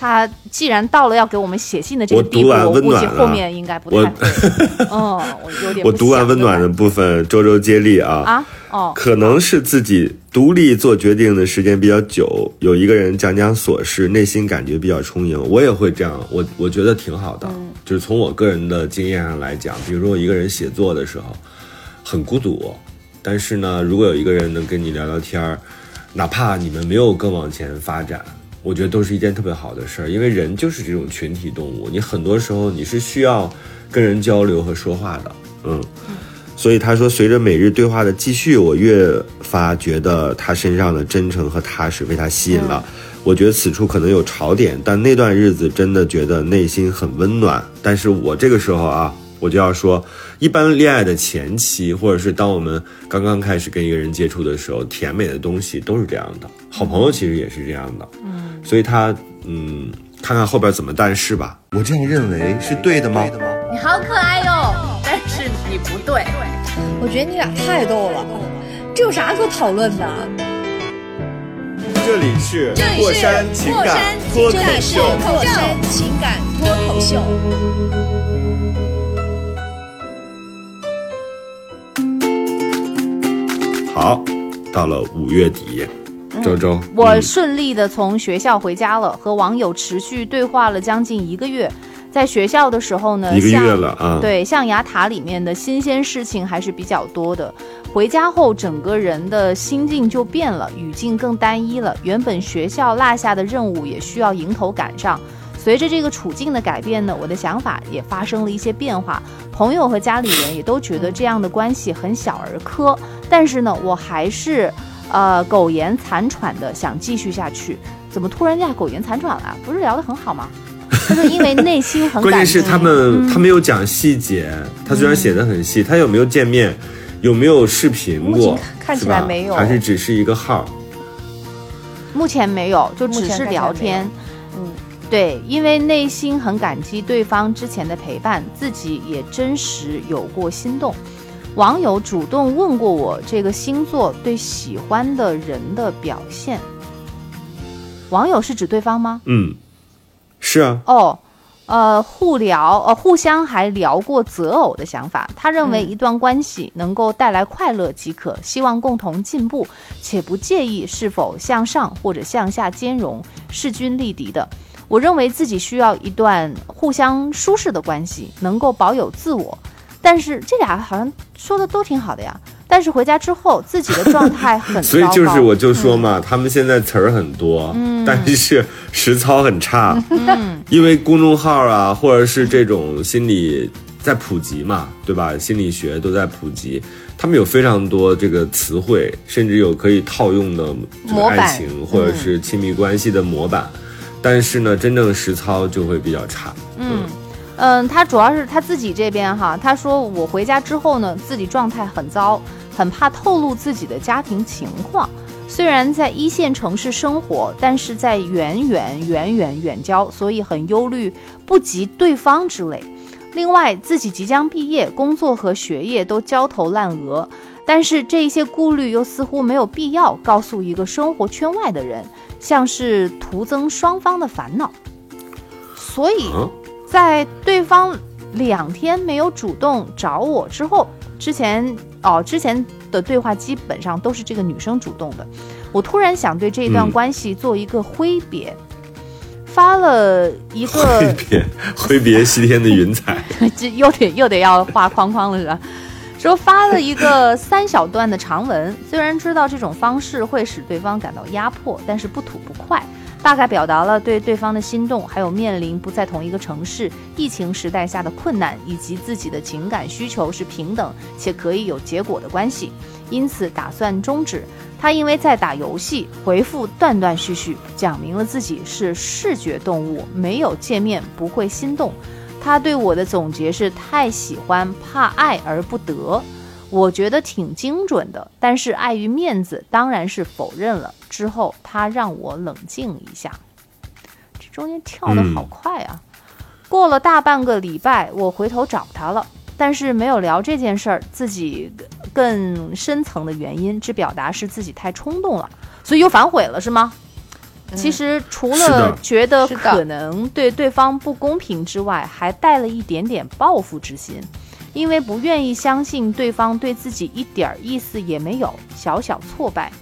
他既然到了要给我们写信的这个地步，我估计后面应该不太会。嗯，我有点。我读完温暖的部分，周周接力啊啊哦，可能是自己独立做决定的时间比较久，有一个人讲讲琐事，内心感觉比较充盈。我也会这样，我我觉得挺好的。就是从我个人的经验上来讲，比如说我一个人写作的时候很孤独，但是呢，如果有一个人能跟你聊聊天儿，哪怕你们没有更往前发展。我觉得都是一件特别好的事儿，因为人就是这种群体动物，你很多时候你是需要跟人交流和说话的，嗯，所以他说，随着每日对话的继续，我越发觉得他身上的真诚和踏实被他吸引了。我觉得此处可能有槽点，但那段日子真的觉得内心很温暖。但是我这个时候啊。我就要说，一般恋爱的前期，或者是当我们刚刚开始跟一个人接触的时候，甜美的东西都是这样的。好朋友其实也是这样的，嗯，所以他，嗯，看看后边怎么但是吧。我这样认为是对的吗？你好可爱哟，但是你不对。我觉得你俩太逗了，这有啥可讨论的？这里是过山情感脱口秀，过山情感脱口秀。好，到了五月底，周周，我顺利的从学校回家了，和网友持续对话了将近一个月。在学校的时候呢，一个月了啊，对，象牙塔里面的新鲜事情还是比较多的。回家后，整个人的心境就变了，语境更单一了。原本学校落下的任务也需要迎头赶上。随着这个处境的改变呢，我的想法也发生了一些变化。朋友和家里人也都觉得这样的关系很小儿科，但是呢，我还是，呃，苟延残喘的想继续下去。怎么突然间苟延残喘了？不是聊得很好吗？他 说因为内心很关键是他们他没有讲细节。他虽然写的很细，他有没有见面？有没有视频过？看起来没有，还是只是一个号？目前没有，就只是聊天。嗯对，因为内心很感激对方之前的陪伴，自己也真实有过心动。网友主动问过我这个星座对喜欢的人的表现。网友是指对方吗？嗯，是啊。哦，呃，互聊，呃，互相还聊过择偶的想法。他认为一段关系能够带来快乐即可，希望共同进步，且不介意是否向上或者向下兼容，势均力敌的。我认为自己需要一段互相舒适的关系，能够保有自我。但是这俩好像说的都挺好的呀。但是回家之后，自己的状态很糟糕。所以就是我就说嘛，他们现在词儿很多，但是实操很差。嗯，因为公众号啊，或者是这种心理在普及嘛，对吧？心理学都在普及，他们有非常多这个词汇，甚至有可以套用的爱情或者是亲密关系的模板。但是呢，真正实操就会比较差。嗯。嗯，他主要是他自己这边哈，他说我回家之后呢，自己状态很糟，很怕透露自己的家庭情况。虽然在一线城市生活，但是在远远远远远郊，所以很忧虑不及对方之类。另外，自己即将毕业，工作和学业都焦头烂额，但是这一些顾虑又似乎没有必要告诉一个生活圈外的人，像是徒增双方的烦恼。所以。在对方两天没有主动找我之后，之前哦，之前的对话基本上都是这个女生主动的。我突然想对这一段关系做一个挥别，发了一个挥别，挥别西天的云彩，这 又得又得要画框框了是吧？说发了一个三小段的长文，虽然知道这种方式会使对方感到压迫，但是不吐不快。大概表达了对对方的心动，还有面临不在同一个城市、疫情时代下的困难，以及自己的情感需求是平等且可以有结果的关系，因此打算终止。他因为在打游戏，回复断断续续，讲明了自己是视觉动物，没有见面不会心动。他对我的总结是：太喜欢，怕爱而不得。我觉得挺精准的，但是碍于面子，当然是否认了。之后他让我冷静一下，这中间跳的好快啊！过了大半个礼拜，我回头找他了，但是没有聊这件事儿，自己更深层的原因，只表达是自己太冲动了，所以又反悔了，是吗？其实除了觉得可能对对方不公平之外，还带了一点点报复之心。因为不愿意相信对方对自己一点意思也没有，小小挫败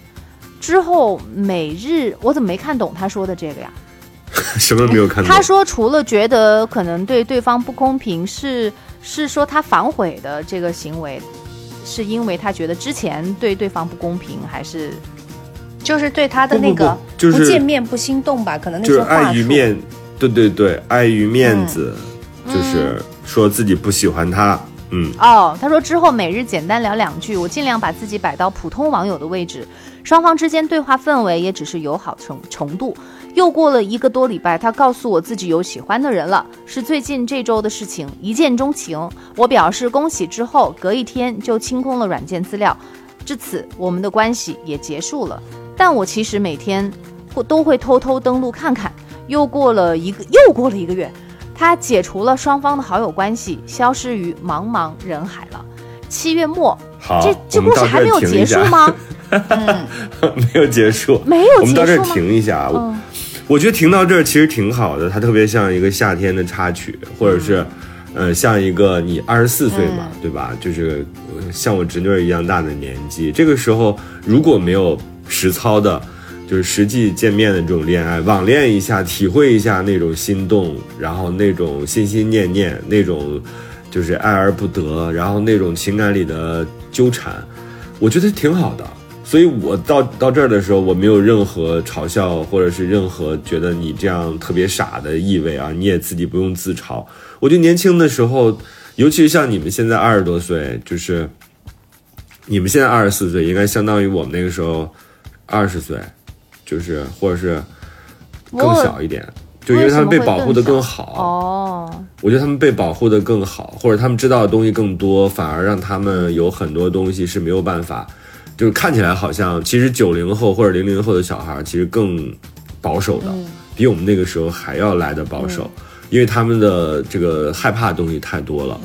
之后，每日我怎么没看懂他说的这个呀？什么没有看懂？他说除了觉得可能对对方不公平，是是说他反悔的这个行为，是因为他觉得之前对对方不公平，还是就是对他的那个不见面不心动吧？可能那就是碍于面，对对对，碍于面子，就是说自己不喜欢他。嗯哦，他说之后每日简单聊两句，我尽量把自己摆到普通网友的位置，双方之间对话氛围也只是友好程程度。又过了一个多礼拜，他告诉我自己有喜欢的人了，是最近这周的事情，一见钟情。我表示恭喜之后，隔一天就清空了软件资料，至此我们的关系也结束了。但我其实每天会都会偷偷登录看看。又过了一个又过了一个月。他解除了双方的好友关系，消失于茫茫人海了。七月末，这这故事还没有结束吗？没有结束，没有。我们到这儿停一下。我我觉得停到这儿其实挺好的，它特别像一个夏天的插曲，或者是，呃，像一个你二十四岁嘛，对吧？就是像我侄女一样大的年纪，这个时候如果没有实操的。就是实际见面的这种恋爱，网恋一下，体会一下那种心动，然后那种心心念念，那种就是爱而不得，然后那种情感里的纠缠，我觉得挺好的。所以我到到这儿的时候，我没有任何嘲笑或者是任何觉得你这样特别傻的意味啊，你也自己不用自嘲。我觉得年轻的时候，尤其是像你们现在二十多岁，就是你们现在二十四岁，应该相当于我们那个时候二十岁。就是，或者是更小一点，就因为他们被保护的更好哦。我觉得他们被保护的更好，或者他们知道的东西更多，反而让他们有很多东西是没有办法。就是看起来好像，其实九零后或者零零后的小孩其实更保守的，比我们那个时候还要来的保守，因为他们的这个害怕的东西太多了。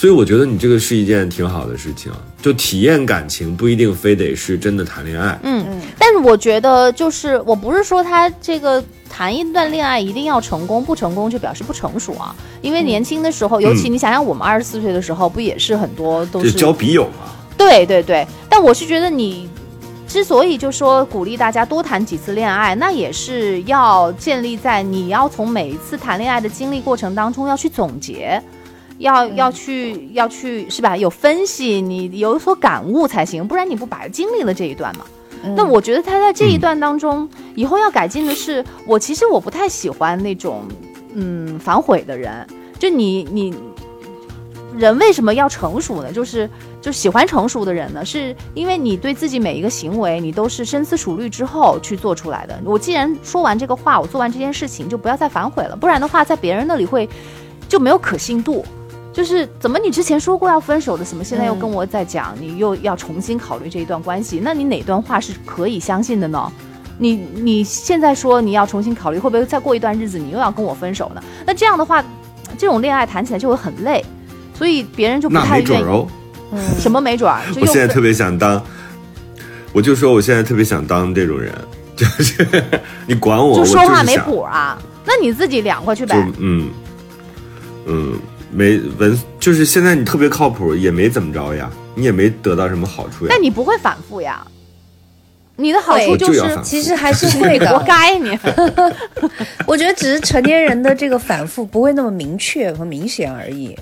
所以我觉得你这个是一件挺好的事情，就体验感情不一定非得是真的谈恋爱。嗯嗯，但是我觉得就是我不是说他这个谈一段恋爱一定要成功，不成功就表示不成熟啊。因为年轻的时候，尤其你想想我们二十四岁的时候，不也是很多都是交笔友嘛。对对对，但我是觉得你之所以就说鼓励大家多谈几次恋爱，那也是要建立在你要从每一次谈恋爱的经历过程当中要去总结。要要去要去是吧？有分析，你有所感悟才行，不然你不白经历了这一段嘛？那我觉得他在这一段当中，以后要改进的是，我其实我不太喜欢那种嗯反悔的人。就你你人为什么要成熟呢？就是就喜欢成熟的人呢，是因为你对自己每一个行为，你都是深思熟虑之后去做出来的。我既然说完这个话，我做完这件事情，就不要再反悔了，不然的话，在别人那里会就没有可信度。就是怎么你之前说过要分手的，怎么现在又跟我在讲，你又要重新考虑这一段关系？那你哪段话是可以相信的呢？你你现在说你要重新考虑，会不会再过一段日子你又要跟我分手呢？那这样的话，这种恋爱谈起来就会很累，所以别人就不太愿意。哦。嗯，什么没准儿？我现在特别想当，我就说我现在特别想当这种人，就是你管我，就说话没谱啊？那你自己凉快去呗。嗯嗯。没文，就是现在你特别靠谱，也没怎么着呀，你也没得到什么好处呀。那你不会反复呀？你的好处就是，其实还是会的。活该你。我觉得只是成年人的这个反复不会那么明确和明显而已，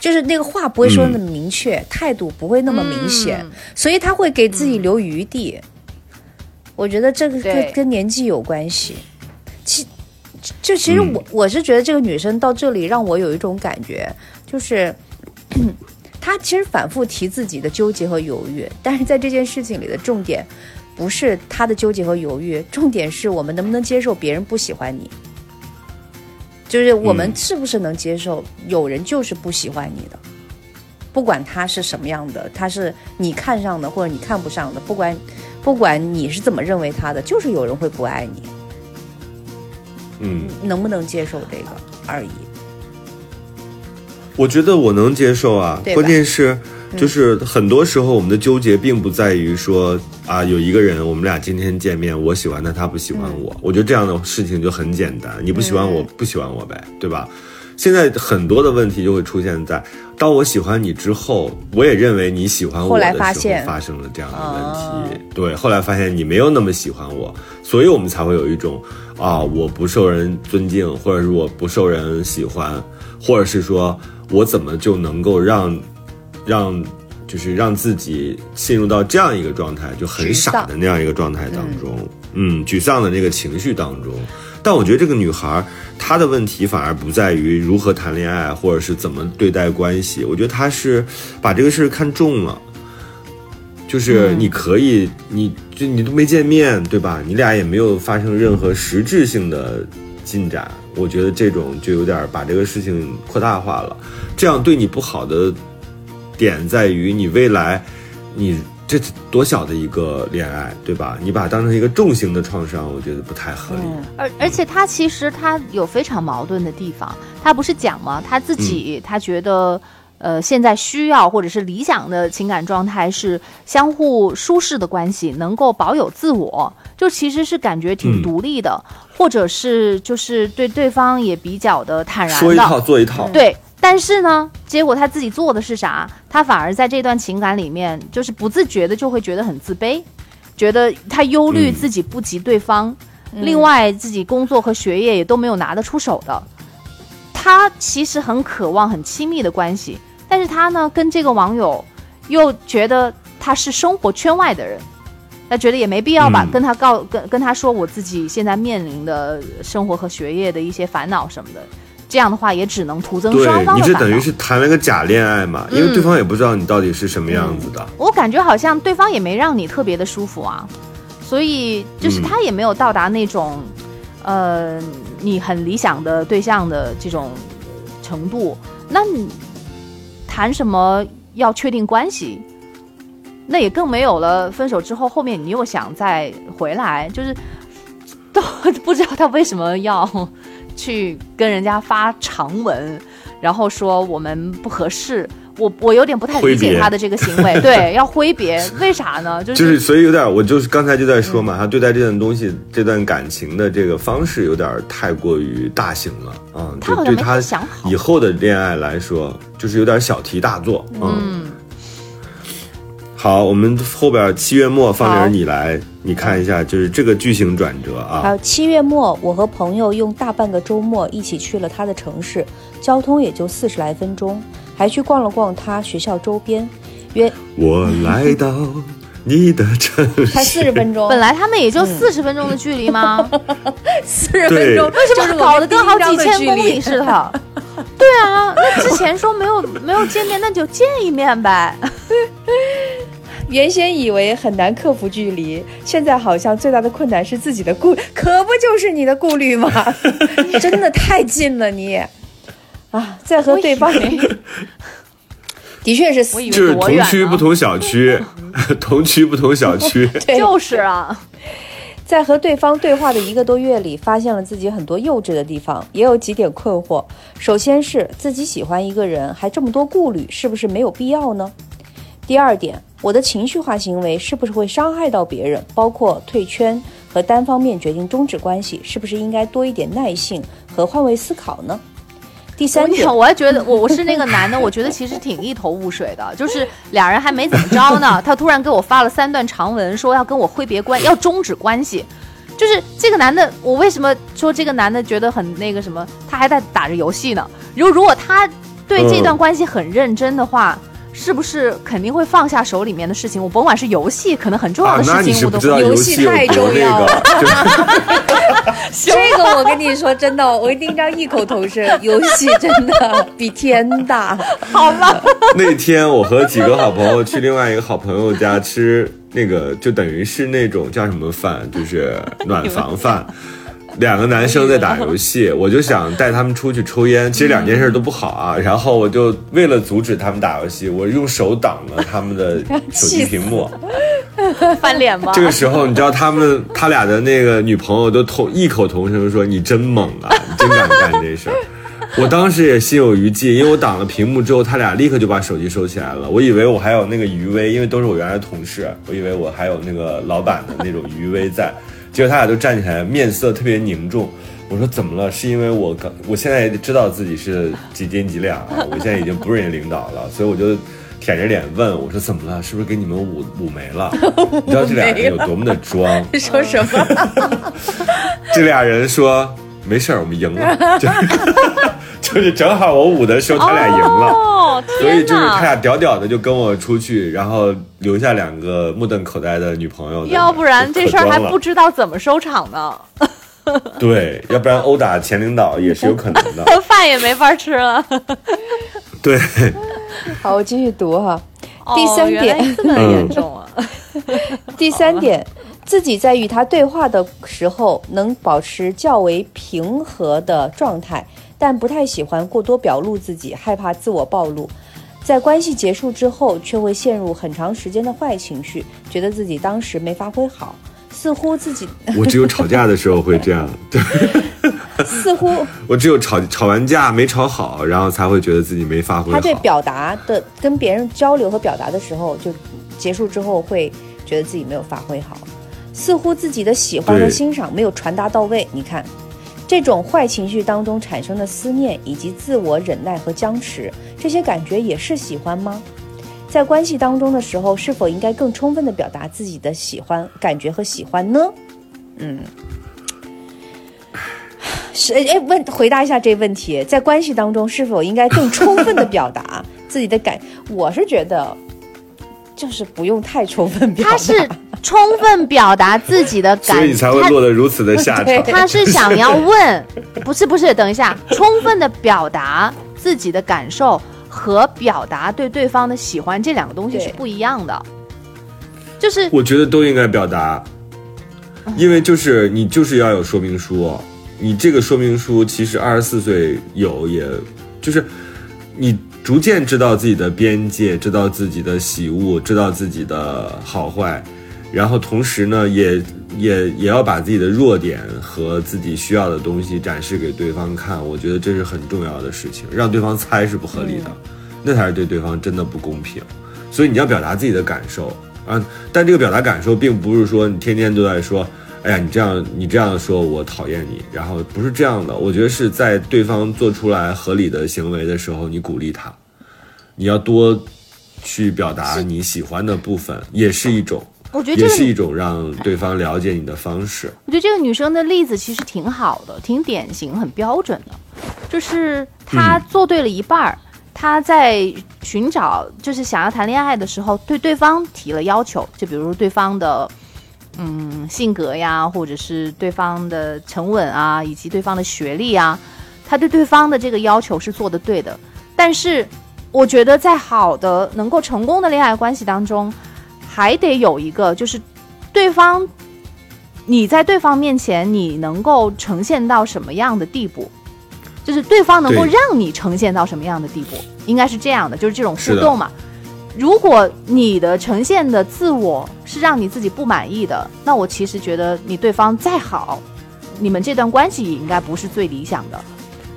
就是那个话不会说那么明确，态度不会那么明显，所以他会给自己留余地。我觉得这个跟跟年纪有关系。其。就其实我我是觉得这个女生到这里让我有一种感觉，就是，她其实反复提自己的纠结和犹豫，但是在这件事情里的重点，不是她的纠结和犹豫，重点是我们能不能接受别人不喜欢你，就是我们是不是能接受有人就是不喜欢你的，不管他是什么样的，他是你看上的或者你看不上的，不管不管你是怎么认为他的，就是有人会不爱你。嗯，能不能接受这个而已？我觉得我能接受啊，关键是就是很多时候我们的纠结并不在于说啊，有一个人我们俩今天见面，我喜欢他，他不喜欢我，我觉得这样的事情就很简单，你不喜欢我不喜欢我呗，对吧？现在很多的问题就会出现在，当我喜欢你之后，我也认为你喜欢我的时候，发生了这样的问题。对，后来发现你没有那么喜欢我，所以我们才会有一种啊，我不受人尊敬，或者是我不受人喜欢，或者是说我怎么就能够让让就是让自己陷入到这样一个状态，就很傻的那样一个状态当中，嗯，沮丧的那个情绪当中。但我觉得这个女孩，她的问题反而不在于如何谈恋爱，或者是怎么对待关系。我觉得她是把这个事儿看重了，就是你可以，你就你都没见面，对吧？你俩也没有发生任何实质性的进展。我觉得这种就有点把这个事情扩大化了。这样对你不好的点在于，你未来你。这多小的一个恋爱，对吧？你把它当成一个重型的创伤，我觉得不太合理。而而且他其实他有非常矛盾的地方，他不是讲吗？他自己他觉得，呃，现在需要或者是理想的情感状态是相互舒适的关系，能够保有自我，就其实是感觉挺独立的，或者是就是对对方也比较的坦然的，说一套做一套，对。但是呢，结果他自己做的是啥？他反而在这段情感里面，就是不自觉的就会觉得很自卑，觉得他忧虑自己不及对方，另外自己工作和学业也都没有拿得出手的。他其实很渴望很亲密的关系，但是他呢，跟这个网友又觉得他是生活圈外的人，他觉得也没必要吧跟他告跟跟他说我自己现在面临的生活和学业的一些烦恼什么的。这样的话也只能徒增双方的你这等于是谈了个假恋爱嘛？因为对方也不知道你到底是什么样子的。我感觉好像对方也没让你特别的舒服啊，所以就是他也没有到达那种，呃，你很理想的对象的这种程度。那你谈什么要确定关系？那也更没有了。分手之后，后面你又想再回来，就是 都不知道他为什么要去跟人家发长文，然后说我们不合适。我我有点不太理解他的这个行为，对，要挥别，为啥呢？就是就是，所以有点，我就是刚才就在说嘛，他对待这段东西、这段感情的这个方式有点太过于大型了啊，就对他以后的恋爱来说，就是有点小题大做，嗯。好，我们后边七月末，放点你来，你看一下，就是这个剧情转折啊。还有七月末，我和朋友用大半个周末一起去了他的城市，交通也就四十来分钟，还去逛了逛他学校周边。约我来到你的城市，才四十分钟，本来他们也就四十分钟的距离吗？四十分钟，为什么搞得跟好几千公里似的？对啊，那之前说没有没有见面，那就见一面呗。原先以为很难克服距离，现在好像最大的困难是自己的顾，可不就是你的顾虑吗？真的太近了你，啊，在和对方，的确是，就是同区不同小区，同区不同小区，就是啊，在和对方对话的一个多月里，发现了自己很多幼稚的地方，也有几点困惑。首先是自己喜欢一个人还这么多顾虑，是不是没有必要呢？第二点。我的情绪化行为是不是会伤害到别人？包括退圈和单方面决定终止关系，是不是应该多一点耐性和换位思考呢？第三点，我还觉得我我是那个男的，我觉得其实挺一头雾水的。就是俩人还没怎么着呢，他突然给我发了三段长文，说要跟我挥别关，要终止关系。就是这个男的，我为什么说这个男的觉得很那个什么？他还在打着游戏呢。如如果他对这段关系很认真的话。是不是肯定会放下手里面的事情？我甭管是游戏，可能很重要的事情，我都会。游戏太重要了。这个我跟你说真的，我一定要异口同声，游戏真的比天大，好吧？那天我和几个好朋友去另外一个好朋友家吃那个，就等于是那种叫什么饭，就是暖房饭。两个男生在打游戏，我就想带他们出去抽烟。其实两件事都不好啊。然后我就为了阻止他们打游戏，我用手挡了他们的 手机屏幕，翻脸吗？这个时候，你知道他们他俩的那个女朋友都同异口同声说：“你真猛啊，你真敢干这事儿。” 我当时也心有余悸，因为我挡了屏幕之后，他俩立刻就把手机收起来了。我以为我还有那个余威，因为都是我原来同事，我以为我还有那个老板的那种余威在。结果他俩都站起来，面色特别凝重。我说怎么了？是因为我刚，我现在知道自己是几斤几两啊！我现在已经不是人家领导了，所以我就舔着脸问我说怎么了？是不是给你们捂捂没了？你知道这俩人有多么的装？说什么？这俩人说没事儿，我们赢了。就是正好我舞的时候，他俩赢了，所以就是他俩屌屌的就跟我出去，然后留下两个目瞪口呆的女朋友。要不然这事儿还不知道怎么收场呢。对，要不然殴打前领导也是有可能的，饭也没法吃了。对，好，我继续读哈。第三点这么严重啊！第三点，自己在与他对话的时候能保持较为平和的状态。但不太喜欢过多表露自己，害怕自我暴露，在关系结束之后，却会陷入很长时间的坏情绪，觉得自己当时没发挥好，似乎自己我只有吵架的时候会这样，对，似乎我只有吵吵完架没吵好，然后才会觉得自己没发挥好。他对表达的跟别人交流和表达的时候，就结束之后会觉得自己没有发挥好，似乎自己的喜欢和欣赏没有传达到位。你看。这种坏情绪当中产生的思念，以及自我忍耐和僵持，这些感觉也是喜欢吗？在关系当中的时候，是否应该更充分的表达自己的喜欢感觉和喜欢呢？嗯，是哎，问回答一下这个问题，在关系当中是否应该更充分的表达自己的感？我是觉得，就是不用太充分表达。充分表达自己的感，所以才会落得如此的下场。他是想要问，不是不是，等一下，充分的表达自己的感受和表达对对方的喜欢，这两个东西是不一样的。就是我觉得都应该表达，因为就是你就是要有说明书，你这个说明书其实二十四岁有，也就是你逐渐知道自己的边界，知道自己的喜恶，知道自己的好坏。然后同时呢，也也也要把自己的弱点和自己需要的东西展示给对方看，我觉得这是很重要的事情，让对方猜是不合理的，那才是对对方真的不公平。所以你要表达自己的感受啊，但这个表达感受并不是说你天天都在说，哎呀，你这样你这样说我讨厌你，然后不是这样的。我觉得是在对方做出来合理的行为的时候，你鼓励他，你要多去表达你喜欢的部分，也是一种。我觉得这个也是一种让对方了解你的方式。我觉得这个女生的例子其实挺好的，挺典型、很标准的，就是她做对了一半儿。她在寻找，就是想要谈恋爱的时候，对对方提了要求，就比如对方的嗯性格呀，或者是对方的沉稳啊，以及对方的学历啊，他对对方的这个要求是做的对的。但是，我觉得在好的、能够成功的恋爱关系当中，还得有一个，就是对方，你在对方面前，你能够呈现到什么样的地步？就是对方能够让你呈现到什么样的地步？应该是这样的，就是这种互动嘛。如果你的呈现的自我是让你自己不满意的，那我其实觉得你对方再好，你们这段关系也应该不是最理想的。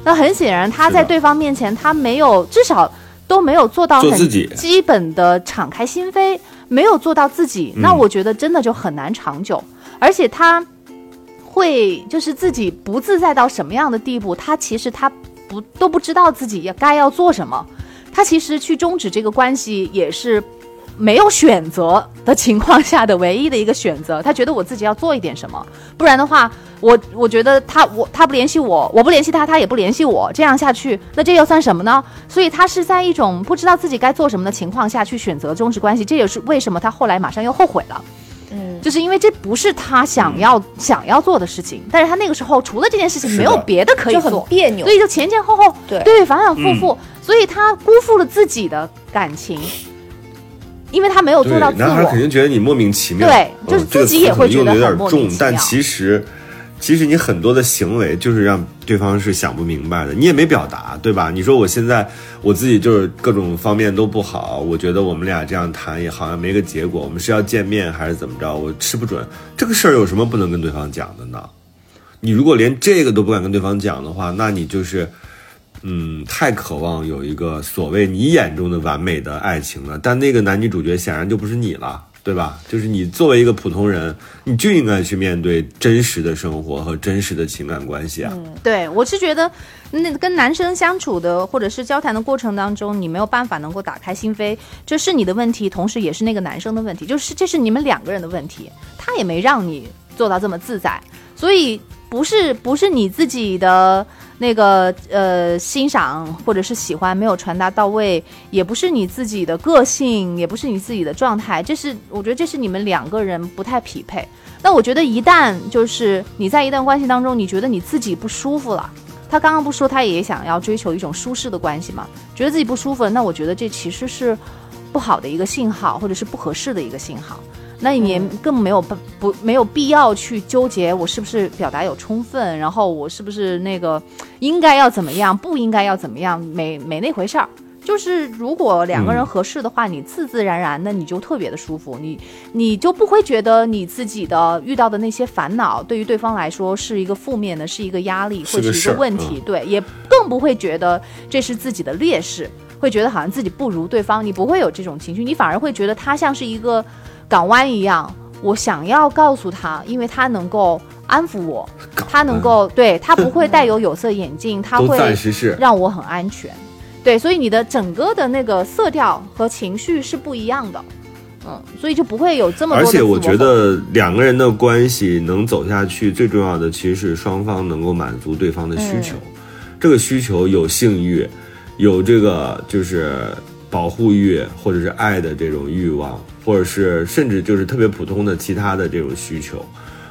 那很显然，他在对方面前，他没有至少都没有做到很基本的敞开心扉，没有做到自己，嗯那我觉得真的就很难长久。而且他会就是自己不自在到什么样的地步，他其实他不都不知道自己要该要做什么，他其实去终止这个关系也是。没有选择的情况下的唯一的一个选择，他觉得我自己要做一点什么，不然的话，我我觉得他我他不联系我，我不联系他，他也不联系我，这样下去，那这又算什么呢？所以他是在一种不知道自己该做什么的情况下去选择终止关系，这也是为什么他后来马上又后悔了。嗯，就是因为这不是他想要、想要做的事情，但是他那个时候除了这件事情没有别的可以就很做，别扭所。以就前前后后对对反反复复，所以他辜负了自己的感情，因为他没有做到，自男孩肯我。定觉得你莫名其妙。对就是自己也会觉得有点重，但其实，其实你很多的行为就是让对方是想不明白的，你也没表达，对吧？你说我现在我自己就是各种方面都不好，我觉得我们俩这样谈也好像没个结果，我们是要见面还是怎么着？我吃不准，这个事儿有什么不能跟对方讲的呢？你如果连这个都不敢跟对方讲的话，那你就是。嗯，太渴望有一个所谓你眼中的完美的爱情了，但那个男女主角显然就不是你了，对吧？就是你作为一个普通人，你就应该去面对真实的生活和真实的情感关系啊。嗯对我是觉得，那跟男生相处的或者是交谈的过程当中，你没有办法能够打开心扉，这是你的问题，同时也是那个男生的问题，就是这是你们两个人的问题，他也没让你做到这么自在，所以不是不是你自己的那个呃欣赏或者是喜欢没有传达到位，也不是你自己的个性，也不是你自己的状态，这是我觉得这是你们两个人不太匹配。那我觉得一旦就是你在一段关系当中，你觉得你自己不舒服了。他刚刚不说他也想要追求一种舒适的关系嘛？觉得自己不舒服了，那我觉得这其实是不好的一个信号，或者是不合适的一个信号。那你也更没有不不没有必要去纠结我是不是表达有充分，然后我是不是那个应该要怎么样，不应该要怎么样，没没那回事儿。就是如果两个人合适的话，你自自然然的你就特别的舒服，你你就不会觉得你自己的遇到的那些烦恼对于对方来说是一个负面的，是一个压力或者是一个问题，对，也更不会觉得这是自己的劣势，会觉得好像自己不如对方，你不会有这种情绪，你反而会觉得他像是一个港湾一样，我想要告诉他，因为他能够安抚我，他能够对他不会带有有色眼镜，他会。让我很安全。对，所以你的整个的那个色调和情绪是不一样的，嗯，所以就不会有这么多而且我觉得两个人的关系能走下去，最重要的其实是双方能够满足对方的需求。这个需求有性欲，有这个就是保护欲，或者是爱的这种欲望，或者是甚至就是特别普通的其他的这种需求。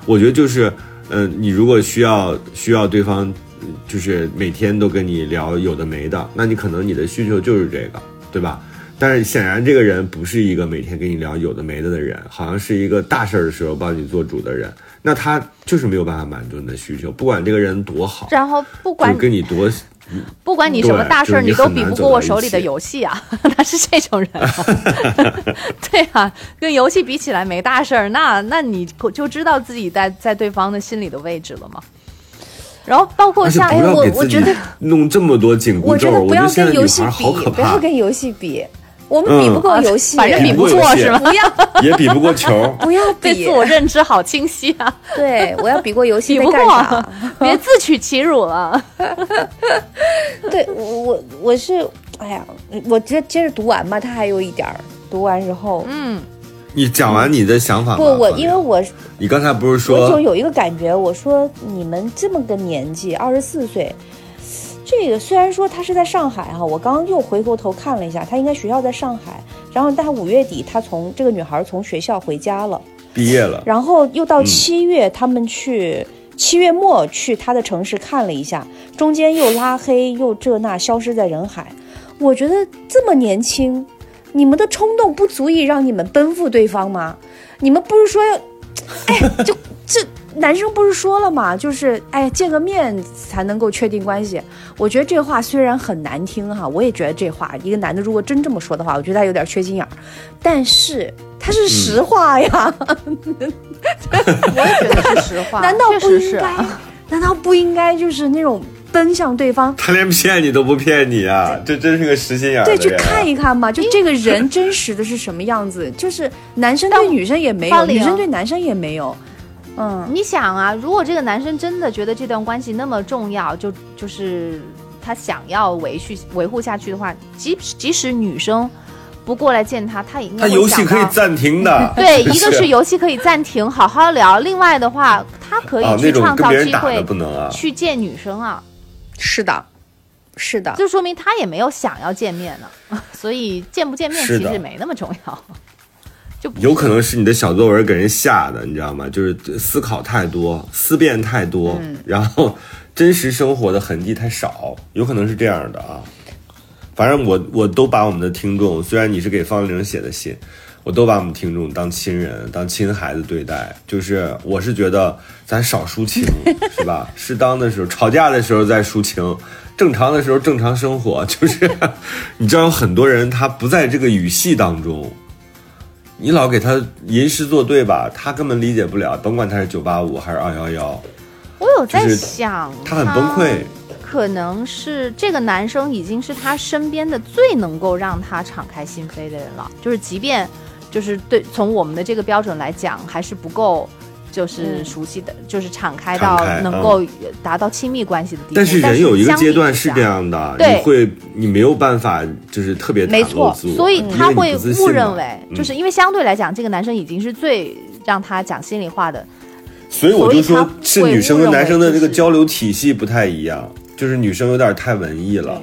我觉得就是，嗯、你如果需要需要对方，嗯就是每天都跟你聊有的没的，那你可能你的需求就是这个，对吧？但是显然这个人不是一个每天跟你聊有的没的的人，好像是一个大事儿的时候帮你做主的人，那他就是没有办法满足你的需求，不管这个人多好，然后不就管你多不管你什么大事儿，你你都比不过我手里的游戏啊，他是这种人、啊。对啊，跟游戏比起来没大事儿，那那你就知道自己在在对方的心里的位置了吗？然后包括像不要给自己我我觉得弄这么多紧箍咒，我觉得不要跟游戏比不要，跟游戏比，我们比不过游戏，嗯反正比不过是吗？不要也比不过球。不要比对自，我认知好清晰啊，对我要比过游戏比不在干啥过？，别自取其辱了。对我我我是，哎呀，我接接着读完吧，他还有一点儿，读完之后，嗯，你讲完你的想法吧。不，我因为我你刚才不是我说就有一个感觉，我说你们这么个年纪，二十四岁，这个虽然说他是在上海哈，我刚刚又回过头看了一下，他应该学校在上海，然后但他五月底他从这个女孩从学校回家了，毕业了？然后又到嗯七月，他们去七月末去他的城市看了一下，中间又拉黑又这那，消失在人海。我觉得这么年轻，你们的冲动不足以让你们奔赴对方吗？你们不是说要，哎，就这男生不是说了吗？就是哎，见个面才能够确定关系。我觉得这话虽然很难听哈，我也觉得这话一个男的如果真这么说的话，我觉得他有点缺心眼儿，但是他是实话呀。我也觉得是实话，难道不应该啊？？难道不应该就是那种奔向对方？他连骗你都不骗你啊！这真是个实心眼儿对，去看一看嘛，就这个人真实的是什么样子？就是男生对女生也没有，女生对男生也没有。嗯，你想啊，如果这个男生真的觉得这段关系那么重要，就就是他想要维续维护下去的话，即即使女生不过来见他，他也应该他游戏。可以暂停的。对，一个是游戏可以暂停，好好聊；另外的话，他可啊，以去创造机会不能啊。去见女生啊，是的，是的。就说明他也没有想要见面呢。所以见不见面其实没那么重要，就有可能是你的小作文给人吓的，你知道吗？就是思考太多，思辨太多，嗯然后真实生活的痕迹太少，有可能是这样的啊。反正我我都把我们的听众，虽然你是给方玲写的信，我都把我们听众当亲人、当亲孩子对待。就是我是觉得咱少抒情，是吧？适当的时候，吵架的时候再抒情，正常的时候正常生活。就是 你知道，有很多人他不在这个语系当中，你老给他吟诗作对吧，他根本理解不了，甭管他是九八五还是二幺幺，我有在就是想，他很崩溃。可能是这个男生已经是他身边的最能够让他敞开心扉的人了，就是即便就是对从我们的这个标准来讲，还是不够。就是熟悉的，就是敞开到能够达到亲密关系的地步。但是人有一个阶段是这样的，对你会你没有办法就是特别没错所以他会误认为，嗯就是因为相对来讲，这个男生已经是最让他讲心里话的。所以我就说是女生跟男生的这个交流体系不太一样，就是女生有点太文艺了。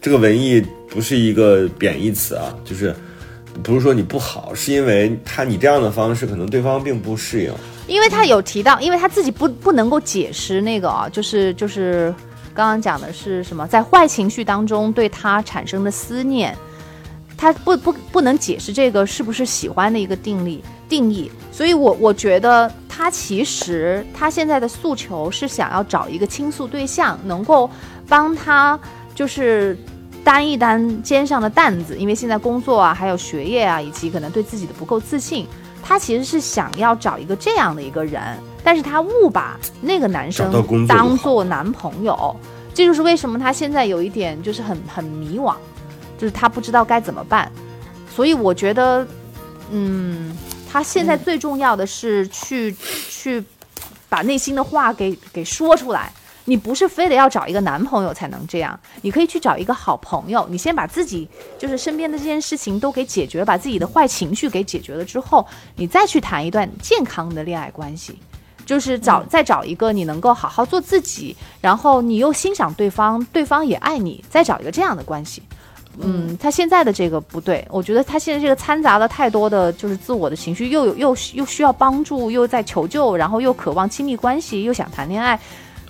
这个文艺不是一个贬义词啊，就是不是说你不好，是因为他你这样的方式可能对方并不适应。因为他有提到，因为他自己不不能够解释那个啊，就是就是刚刚讲的是什么，在坏情绪当中对他产生的思念，他不不不能解释这个是不是喜欢的一个定力定义，所以我我觉得他其实他现在的诉求是想要找一个倾诉对象，能够帮他就是。担一担肩上的担子，因为现在工作啊，还有学业啊，以及可能对自己的不够自信，他其实是想要找一个这样的一个人，但是他误把那个男生当做男朋友，这就是为什么他现在有一点就是很很迷惘，就是他不知道该怎么办。所以我觉得，嗯，他现在最重要的是去、去把内心的话给给说出来。你不是非得要找一个男朋友才能这样，你可以去找一个好朋友。你先把自己就是身边的这件事情都给解决了，把自己的坏情绪给解决了之后，你再去谈一段健康的恋爱关系。就是找再找一个你能够好好做自己，然后你又欣赏对方，对方也爱你，再找一个这样的关系。嗯，他现在的这个不对，我觉得他现在这个掺杂了太多的就是自我的情绪，又有又又需要帮助，又在求救，然后又渴望亲密关系，又想谈恋爱，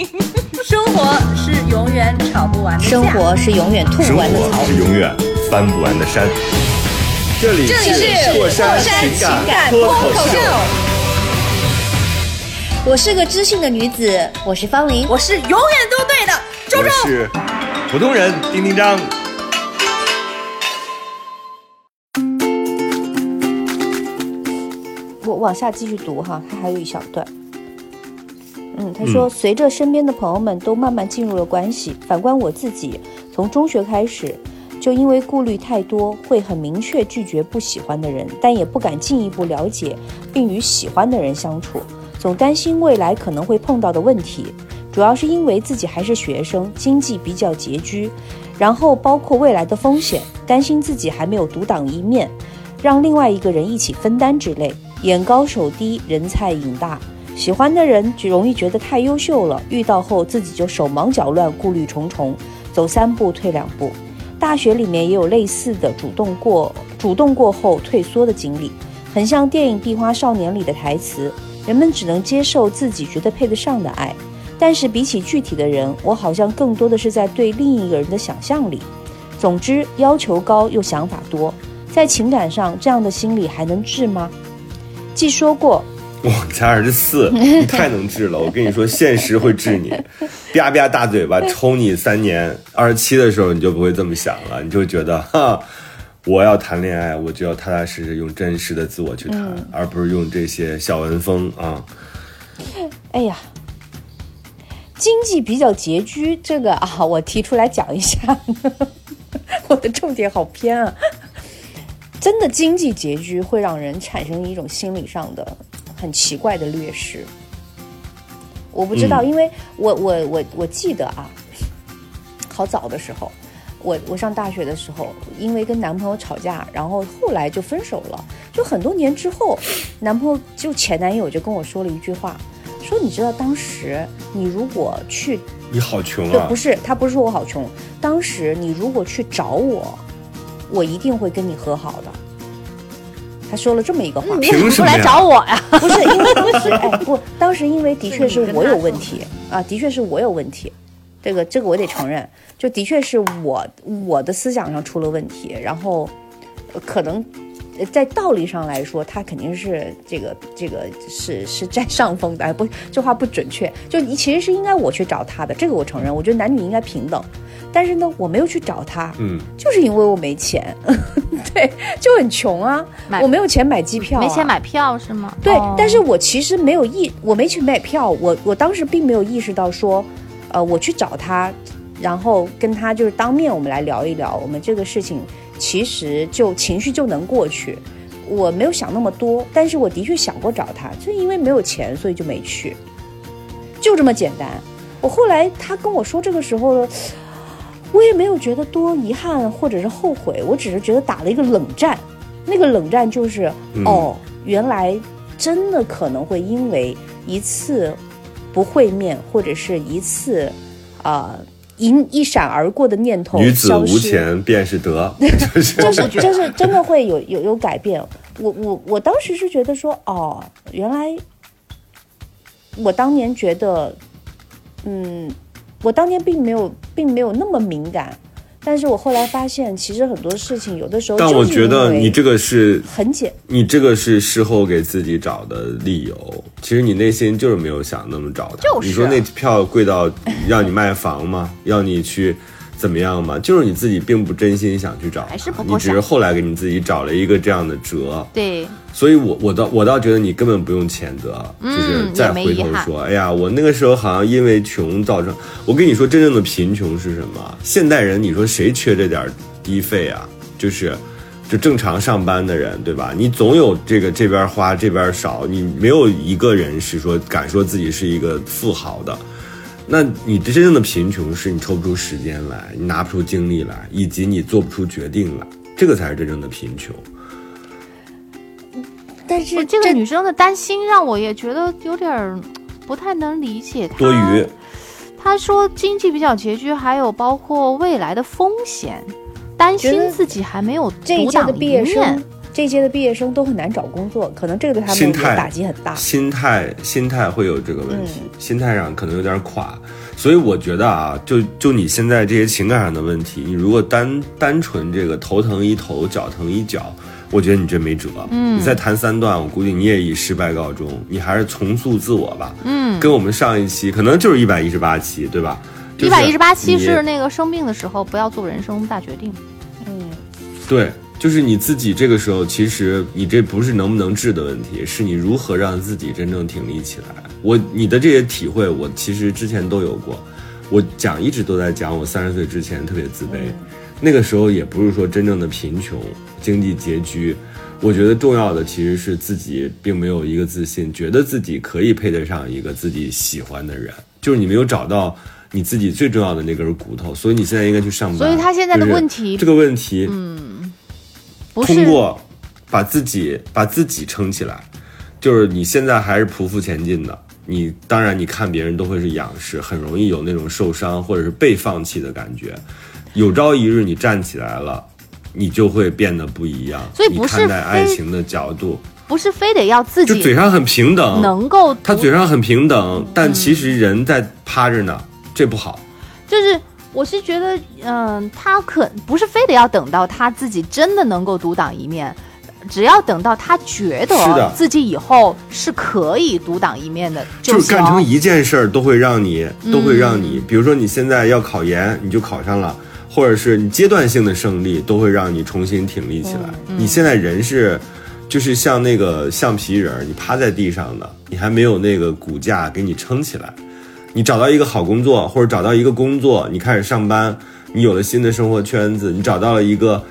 生活是永远吵不完的架。生活是永远吐不完的槽活。是永远翻不完的山。这里这里是过山情情感脱口秀。我是个知性的女子，我是方玲。我是永远都对的，周我周。是普通人丁丁张。我往下继续读哈，它还有一小段。嗯，他说，随着身边的朋友们都慢慢进入了关系，反观我自己，从中学开始，就因为顾虑太多，会很明确拒绝不喜欢的人，但也不敢进一步了解并与喜欢的人相处，总担心未来可能会碰到的问题。主要是因为自己还是学生，经济比较拮据，然后包括未来的风险，担心自己还没有独当一面，让另外一个人一起分担之类。眼高手低，人菜瘾大，喜欢的人就容易觉得太优秀了，遇到后自己就手忙脚乱，顾虑重重，走三步退两步。大学里面也有类似的主动过主动过后退缩的经历，很像电影《壁花少年》里的台词：人们只能接受自己觉得配得上的爱，但是比起具体的人，我好像更多的是在对另一个人的想象力。总之，要求高又想法多，在情感上这样的心理还能治吗？既说过，哇，你才二十四，你太能治了！我跟你说，现实会治你，吧吧大嘴巴抽你三年。二十七的时候你就不会这么想了，你就觉得哈，我要谈恋爱，我就要踏踏实实用真实的自我去谈，而不是用这些小文风啊。哎呀，经济比较拮据，这个啊，我提出来讲一下。我的重点好偏啊！真的，经济拮据会让人产生一种心理上的很奇怪的劣势。我不知道，嗯因为我我我我记得啊，好早的时候，我我上大学的时候，因为跟男朋友吵架，然后后来就分手了。就很多年之后，男朋友就前男友就跟我说了一句话，说你知道当时你如果去你好穷对，啊不！是，他不是说我好穷。当时你如果去找我，我一定会跟你和好的。他说了这么一个话，凭什么不来找我呀？不是因为当时，哎，不，当时因为的确是我有问题。啊，的确是我有问题，这个这个我得承认，就的确是我我的思想上出了问题，然后呃可能呃在道理上来说，他肯定是这个这个是是占上风的，哎不，这话不准确，就你其实是应该我去找他的，这个我承认，我觉得男女应该平等，但是呢，我没有去找他，嗯，就是因为我没钱，对，就很穷啊，我没有钱买机票、啊，没钱买票是吗？对，哦。但是我其实没有意，我没去买票，我我当时并没有意识到说，呃，我去找他，然后跟他就是当面我们来聊一聊，我们这个事情其实就情绪就能过去，我没有想那么多，但是我的确想过找他，就因为没有钱，所以就没去，就这么简单。我后来他跟我说这个时候呢，我也没有觉得多遗憾或者是后悔，我只是觉得打了一个冷战。那个冷战就是，嗯哦，原来真的可能会因为一次不会面或者是一次啊、一一闪而过的念头女子无，钱便是德，就是就是就是真的会有有有改变。我我我当时是觉得说，哦，原来我当年觉得，嗯，我当年并没有并没有那么敏感，但是我后来发现，其实很多事情有的时候但我觉得你这个是很简，你这个是事后给自己找的理由，其实你内心就是没有想那么找他。就是你说那票贵到让你卖房吗？要你去怎么样嘛？就是你自己并不真心想去找他，还是不够你只是后来给你自己找了一个这样的辙。对，所以我我倒我倒觉得你根本不用谴责，嗯就是再回头说，哎呀，我那个时候好像因为穷造成。我跟你说，真正的贫穷是什么？现代人，你说谁缺这点儿低费啊？就是。就正常上班的人，对吧？你总有这个这边花这边少，你没有一个人是说敢说自己是一个富豪的。那你真正的贫穷是你抽不出时间来，你拿不出精力来，以及你做不出决定来，这个才是真正的贫穷。但是这个女生的担心让我也觉得有点儿不太能理解。她多余。她说经济比较拮据，还有包括未来的风险，担心自己还没有独这一届的当一毕业生面。，这一届的毕业生都很难找工作，可能这个对他们也心态打击很大。心态心态会有这个问题，嗯心态上可能有点垮，所以我觉得啊，就就你现在这些情感上的问题，你如果单单纯这个头疼一头，脚疼一脚，我觉得你这没辙。嗯，你再谈三段，我估计你也以失败告终，你还是重塑自我吧。嗯，跟我们上一期可能就是一百一十八期，对吧？一百一十八期是那个生病的时候，不要做人生大决定。嗯对，就是你自己这个时候，其实你这不是能不能治的问题，是你如何让自己真正挺立起来。我你的这些体会，我其实之前都有过。我讲一直都在讲，我三十岁之前特别自卑，那个时候也不是说真正的贫穷、经济拮据。我觉得重要的其实是自己并没有一个自信，觉得自己可以配得上一个自己喜欢的人，就是你没有找到你自己最重要的那根骨头，所以你现在应该去上班。所以他现在的就是问题这个问题，不是通过把自己把自己撑起来，就是你现在还是匍匐前进的。你当然，你看别人都会是仰视，很容易有那种受伤或者是被放弃的感觉。有朝一日你站起来了，你就会变得不一样。所以不是你看待爱情的角度，不是非得要自己就嘴上很平等，能够他嘴上很平等，但其实人在趴着呢，这不好。就是我是觉得，嗯、他可不是非得要等到他自己真的能够独当一面，只要等到他觉得自己以后是可以独当一面的行。就是干成一件事儿都会让你，都会让你，比如说你现在要考研，你就考上了，或者是你阶段性的胜利，都会让你重新挺立起来。你现在人是，就是像那个橡皮人儿，你趴在地上的，你还没有那个骨架给你撑起来。你找到一个好工作，或者找到一个工作，你开始上班，你有了新的生活圈子，你找到了一个。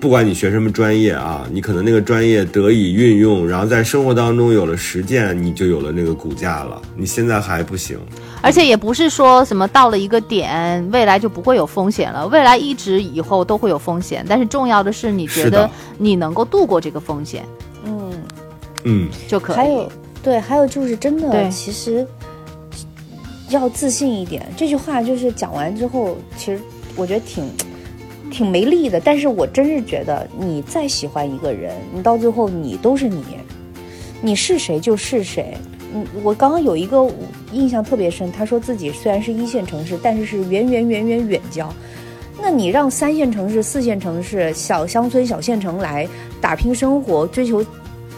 不管你学什么专业啊，你可能那个专业得以运用，然后在生活当中有了实践，你就有了那个骨架了。你现在还不行，而且也不是说什么到了一个点，未来就不会有风险了，未来一直以后都会有风险。但是重要的是，你觉得你能够度过这个风险嗯，嗯，就可以。还有对，还有就是真的，对其实要自信一点。这句话就是讲完之后，其实我觉得挺挺没力的。但是我真是觉得，你再喜欢一个人，你到最后你都是你，你是谁就是谁。嗯，我刚刚有一个印象特别深，他说自己虽然是一线城市，但是是远远远远远郊。那你让三线城市、四线城市、小乡村、小县城来打拼生活，追求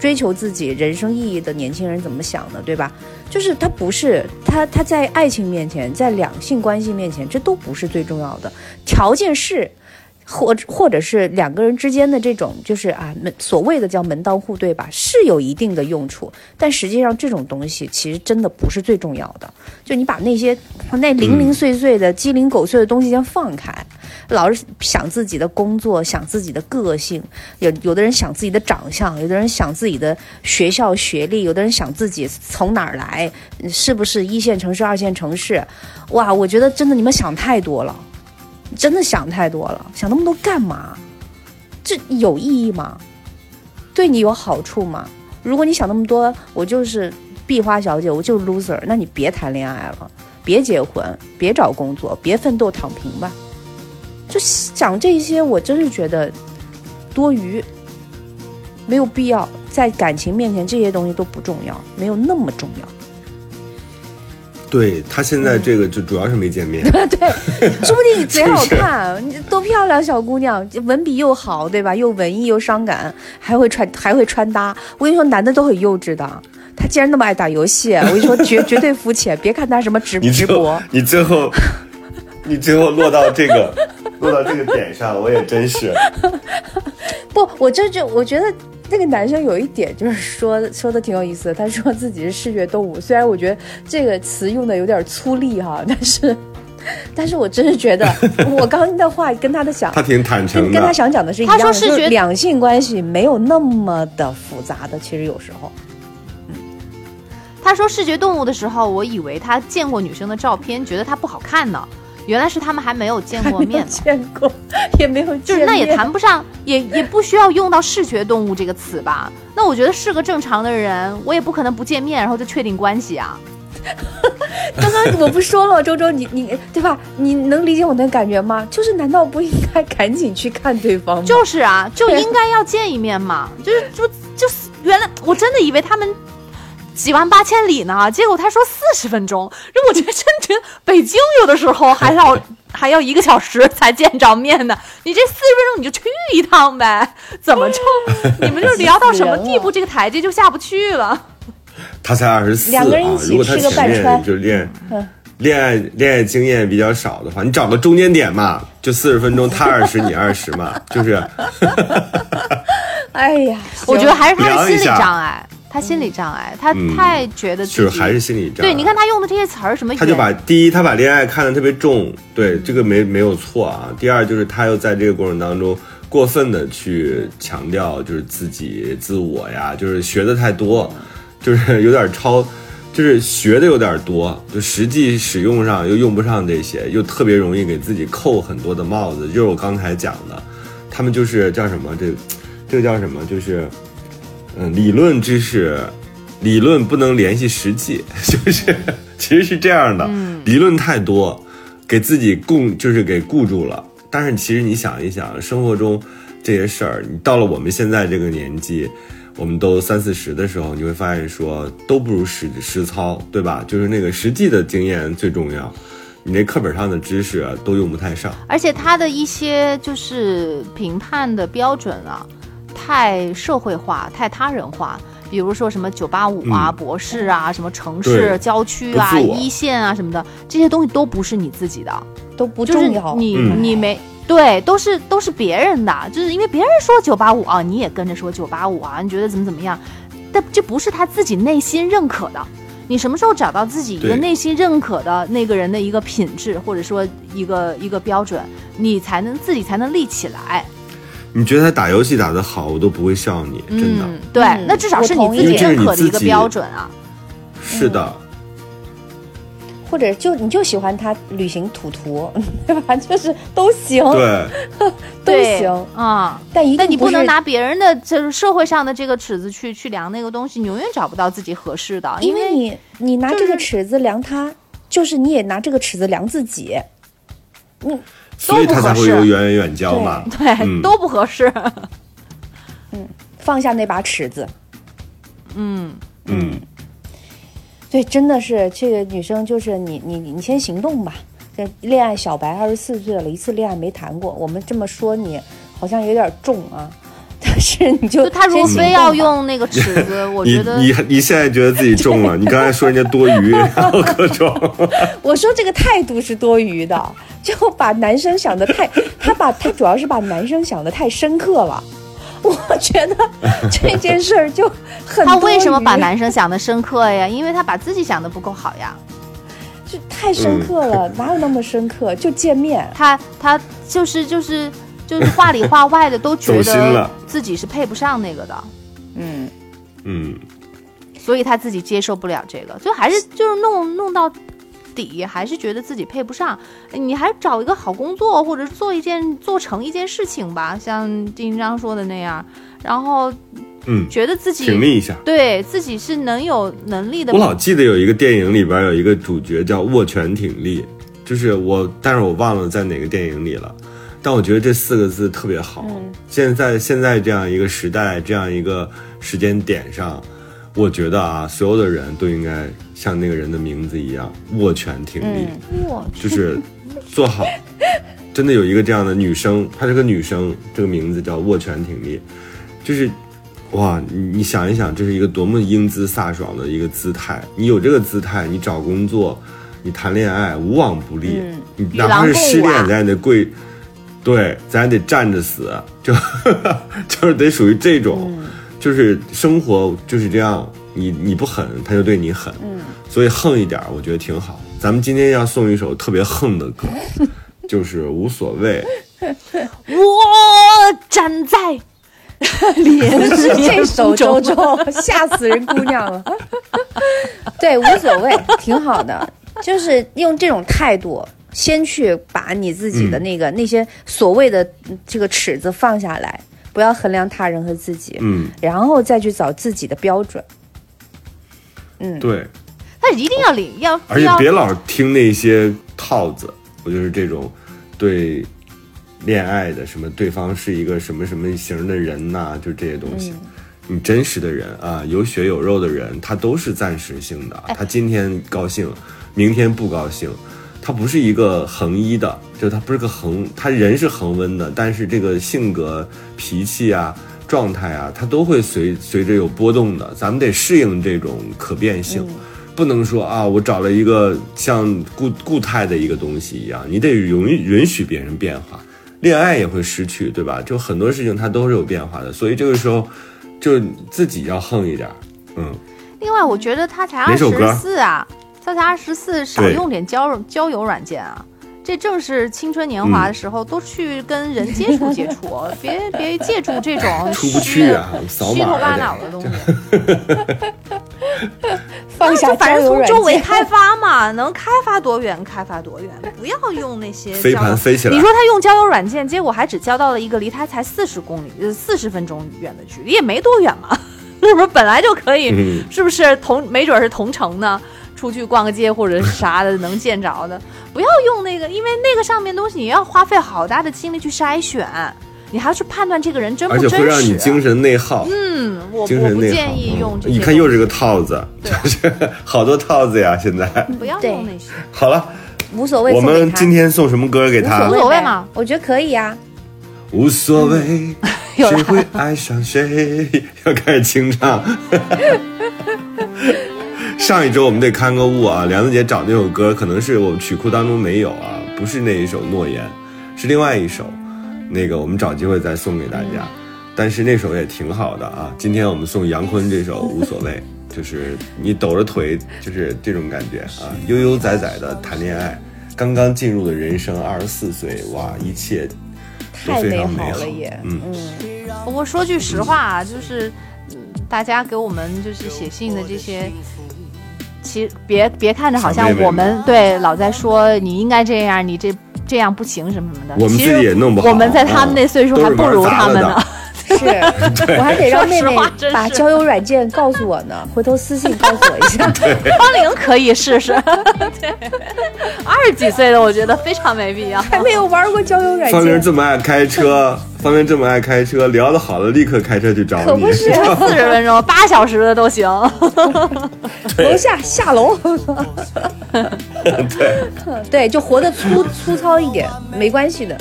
追求自己人生意义的年轻人怎么想的，对吧？就是他不是他他在爱情面前，在两性关系面前，这都不是最重要的，条件是。或或者是两个人之间的这种，就是啊门所谓的叫门当户对吧，是有一定的用处，但实际上这种东西其实真的不是最重要的。就你把那些那零零碎碎的、鸡零狗碎的东西先放开，老是想自己的工作，想自己的个性，有有的人想自己的长相，有的人想自己的学校学历，有的人想自己从哪儿来，是不是一线城市、二线城市？哇，我觉得真的你们想太多了，真的想太多了，想那么多干嘛？这有意义吗？对你有好处吗？如果你想那么多，我就是壁花小姐，我就是 loser，那你别谈恋爱了，别结婚，别找工作，别奋斗，躺平吧。就想这些，我真是觉得多余，没有必要。在感情面前，这些东西都不重要，没有那么重要。对他现在这个就主要是没见面，对，说不定你贼好看，你多漂亮，小姑娘，文笔又好，对吧？又文艺又伤感，还会穿还会穿搭。我跟你说，男的都很幼稚的。他既然那么爱打游戏，我跟你说，绝 绝对肤浅。别看他什么直播，你最后你最后落到这个落到这个点上，我也真是。不，我这就我觉得那个男生有一点就是说说的挺有意思的。他说自己是视觉动物，虽然我觉得这个词用的有点粗粝哈，但是但是我真是觉得我刚刚的话跟他的想他挺坦诚跟跟他，想讲的是一样的，他说视觉两性关系没有那么的复杂的，其实有时候。他说视觉动物的时候，我以为他见过女生的照片，觉得她不好看呢。原来是他们还没有见过面呢。见过，也没有就是那也谈不上，也也不需要用到视觉动物这个词吧？那我觉得是个正常的人，我也不可能不见面然后就确定关系啊。刚刚我不说了，周周，你你对吧？你能理解我那感觉吗？就是难道不应该赶紧去看对方吗？就是啊，就应该要见一面嘛。就是就就是原来我真的以为他们几万八千里呢，结果他说四十分钟，我觉得真觉得北京有的时候还要 还要一个小时才见着面呢。你这四十分钟你就去一趟呗，怎么就你们就聊到什么地步，这个台阶就下不去了？他才二十四啊两个人一！起如果他吃个前面半川就恋嗯恋爱恋爱经验比较少的话，你找个中间点嘛，就四十分钟，他二十你二十嘛，就是 哎呀，我觉得还是他的心理障碍，他心理障碍，他嗯太觉得自己就是还是心理障碍。对，你看他用的这些词儿，什么他就把第一，他把恋爱看得特别重，对这个没没有错啊。第二就是他又在这个过程当中过分的去强调就是自己自我呀，就是学的太多，就是有点超，就是学的有点多，就实际使用上又用不上这些，又特别容易给自己扣很多的帽子。就是我刚才讲的，他们就是叫什么这这个叫什么就是。嗯，理论知识，理论不能联系实际，就是其实是这样的，理论太多，给自己供就是给固住了。但是其实你想一想，生活中这些事儿，你到了我们现在这个年纪，我们都三四十的时候，你会发现说都不如实实操，对吧？就是那个实际的经验最重要，你那课本上的知识啊都用不太上。而且他的一些就是评判的标准啊，太社会化、太他人化。比如说什么九八五啊、嗯博士啊、什么城市、郊区啊、一线啊什么的，这些东西都不是你自己的，都不就是重要。你、嗯你没对，都是都是别人的，就是因为别人说九八五啊，你也跟着说九八五啊，你觉得怎么怎么样？但这不是他自己内心认可的。你什么时候找到自己一个内心认可的那个人的一个品质，或者说一个一个标准，你才能自己才能立起来。你觉得他打游戏打得好，我都不会笑你，真的、嗯，对，嗯那至少是你自己认可的一个标准啊。是的。或者就你就喜欢他旅行土图，对吧？就是都行，对，都行，啊、但一定但你不能拿别人的就是社会上的这个尺子去去量那个东西，你永远找不到自己合适的，因因为你你拿这个尺子量他，就是你也拿这个尺子量自己。所以他才会都不合适有远远远交嘛。对、嗯都不合适。嗯放下那把尺子，嗯，嗯，对，真的是这个女生，就是你你你先行动吧。这恋爱小白，二十四岁了，一次恋爱没谈过，我们这么说你好像有点重啊。但是你就就他如果非要用那个尺子，我觉得你你现在觉得自己重了，你刚才说人家多余，然后各种，我说这个态度是多余的，就把男生想的太，他把他主要是把男生想的太深刻了。我觉得这件事儿就很他为什么把男生想的深刻呀？因为他把自己想的不够好呀。就太深刻了，哪有那么深刻？就见面，他他就是就是就是话里话外的都觉得自己是配不上那个的，嗯，嗯，所以他自己接受不了这个，所以还是就是弄弄到底，还是觉得自己配不上。你还找一个好工作，或者做一件做成一件事情吧，像丁章说的那样，然后嗯，觉得自己挺立一下。对自己是能有能力的我。老记得有一个电影里边有一个主角叫握拳挺立，就是我，但是我忘了在哪个电影里了。但我觉得这四个字特别好。嗯现在现在这样一个时代，这样一个时间点上，我觉得啊，所有的人都应该像那个人的名字一样握拳挺立。嗯我就是做好。真的有一个这样的女生，她是个女生，这个名字叫握拳挺立，就是哇，你你想一想，这是一个多么英姿飒爽的一个姿态。你有这个姿态，你找工作，你谈恋爱无往不利。嗯你哪怕是失恋，在你的柜对，咱得站着死，就 就是得属于这种，就是生活就是这样。你你不狠，他就对你狠。嗯所以横一点，我觉得挺好。咱们今天要送一首特别横的歌，就是无所谓。我站在连是这首周周，吓死人姑娘了。对，无所谓，挺好的，就是用这种态度先去把你自己的那个、那些所谓的嗯这个尺子放下来，不要衡量他人和自己，嗯，然后再去找自己的标准。嗯，对，但是一定要领要而且别老听那些套子，我就是这种对恋爱的什么对方是一个什么什么型的人呐、就这些东西。你真实的人啊，有血有肉的人，他都是暂时性的。他今天高兴，明天不高兴，他不是一个恒一的，就他不是个恒，他人是恒温的，但是这个性格、脾气啊、状态啊，他都会随随着有波动的。咱们得适应这种可变性。不能说啊，我找了一个像固固态的一个东西一样，你得允允许别人变化。恋爱也会失去，对吧？就很多事情它都是有变化的，所以这个时候就自己要横一点儿，嗯，另外，我觉得他才二十四啊，他才二十四，少用点交友交友软件啊。这正是青春年华的时候，都去跟人接触接触，别别借助这种出不去啊，虚头巴脑的东西。放下就反正从周围开发嘛，能开发多远开发多远，不要用那些飞盘飞起来你说他用交友软件，结果还只交到了一个离他才四十公里、呃四十分钟远的距离，也没多远嘛，是不是？本来就可以，嗯是不是同没准是同城呢？出去逛个街或者是啥的，能见着的，不要用那个，因为那个上面东西你要花费好大的精力去筛选，你还要去判断这个人真不而真实。且会让你精神内耗，嗯，我精我不神内耗。建议用嗯这些。你看又是个，套子，就是 好多套子呀。现在不要对用那些。好了，无所谓我。们今天送什么歌给他无？所谓嘛我觉得可以啊。无所谓，谁会爱上谁？要开始清唱。上一周我们得看个物啊，梁子姐找那首歌可能是我们曲库当中没有啊，不是那一首《诺言》，是另外一首，那个我们找机会再送给大家。但是那首也挺好的啊。今天我们送杨坤这首《无所谓》，就是你抖着腿，就是这种感觉啊，悠悠哉哉的谈恋爱，刚刚进入的人生，二十四岁，哇，一切都太美非常美好了也，嗯。不过说句实话啊，就是，嗯，大家给我们就是写信的这些，其实别别看着好像我们对老在说你应该这样，你这这样不行什么什么的。我们自己其实也弄不好我们在他们那岁数嗯还不如他们呢都是我还得让妹妹把交友软件告诉我呢，回头私信告诉我一下。方玲可以试试，对，二十几岁的我觉得非常没必要。还没有玩过交友软方玲件，这么爱开车，方玲这么爱开车，聊得好了立刻开车去找你。可不是四十分钟、八小时的都行。楼下下楼。对对，就活得粗粗糙一点，没关系的。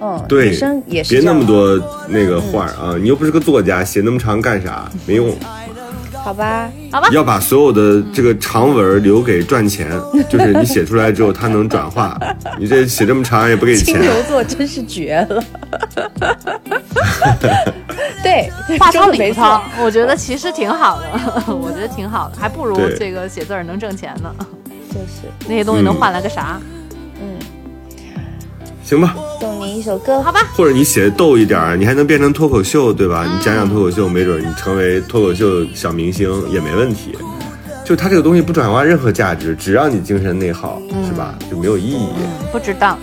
嗯，对女生也是别那么多那个话儿啊！你又不是个作家，写那么长干啥？没用。好吧？要把所有的这个长文留给赚钱，就是你写出来之后，它能转化。你这写这么长也不给钱。金牛座真是绝了。对，话糙理糙。，我觉得其实挺好的，我觉得挺好的，还不如这个写字儿能挣钱呢。就是，那些东西能嗯换来个啥？嗯，行吧，送你一首歌，好吧，或者你写的逗一点，你还能变成脱口秀，对吧？你讲讲脱口秀，没准你成为脱口秀小明星也没问题。就它这个东西不转化任何价值，只让你精神内耗，是吧？就没有意义。不知道。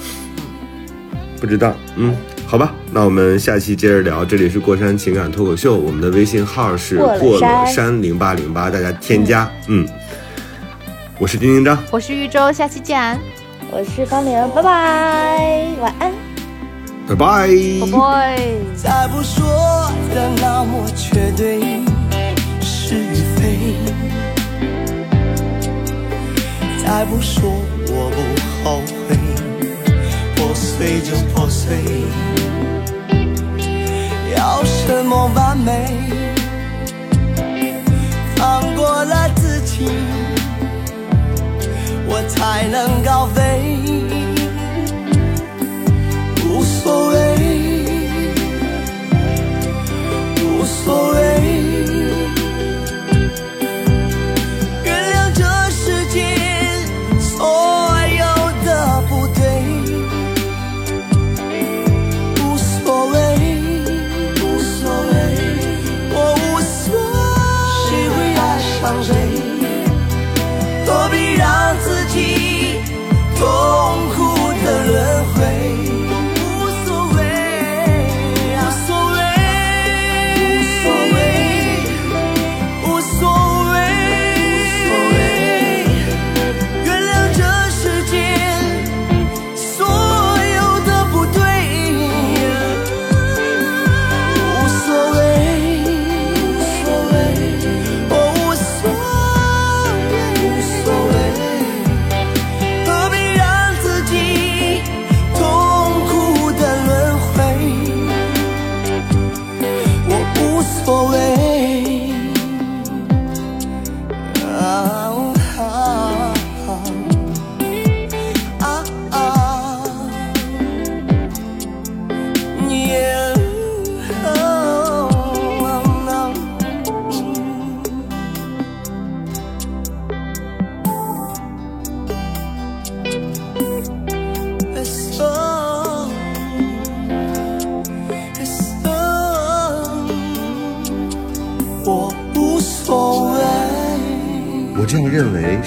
不知道，嗯，好吧，那我们下期接着聊。这里是过山情感脱口秀，我们的微信号是过山零八零八，大家添加。嗯，我是丁丁张，我是玉州，下期见，我是方玲，拜拜，晚安。拜拜。拜拜。再不说的那么绝对是与非，再不说我不后悔，破碎就破碎，要什么完美？放过了自己，我才能高飞。无所谓，无所谓。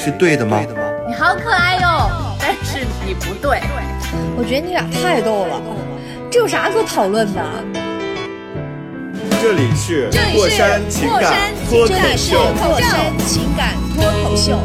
是对的吗？你好可爱哟，但是你不对。我觉得你俩太逗了，这有啥可讨论的？这里是这里是过山情感脱口这里是秀。过山情感脱口秀。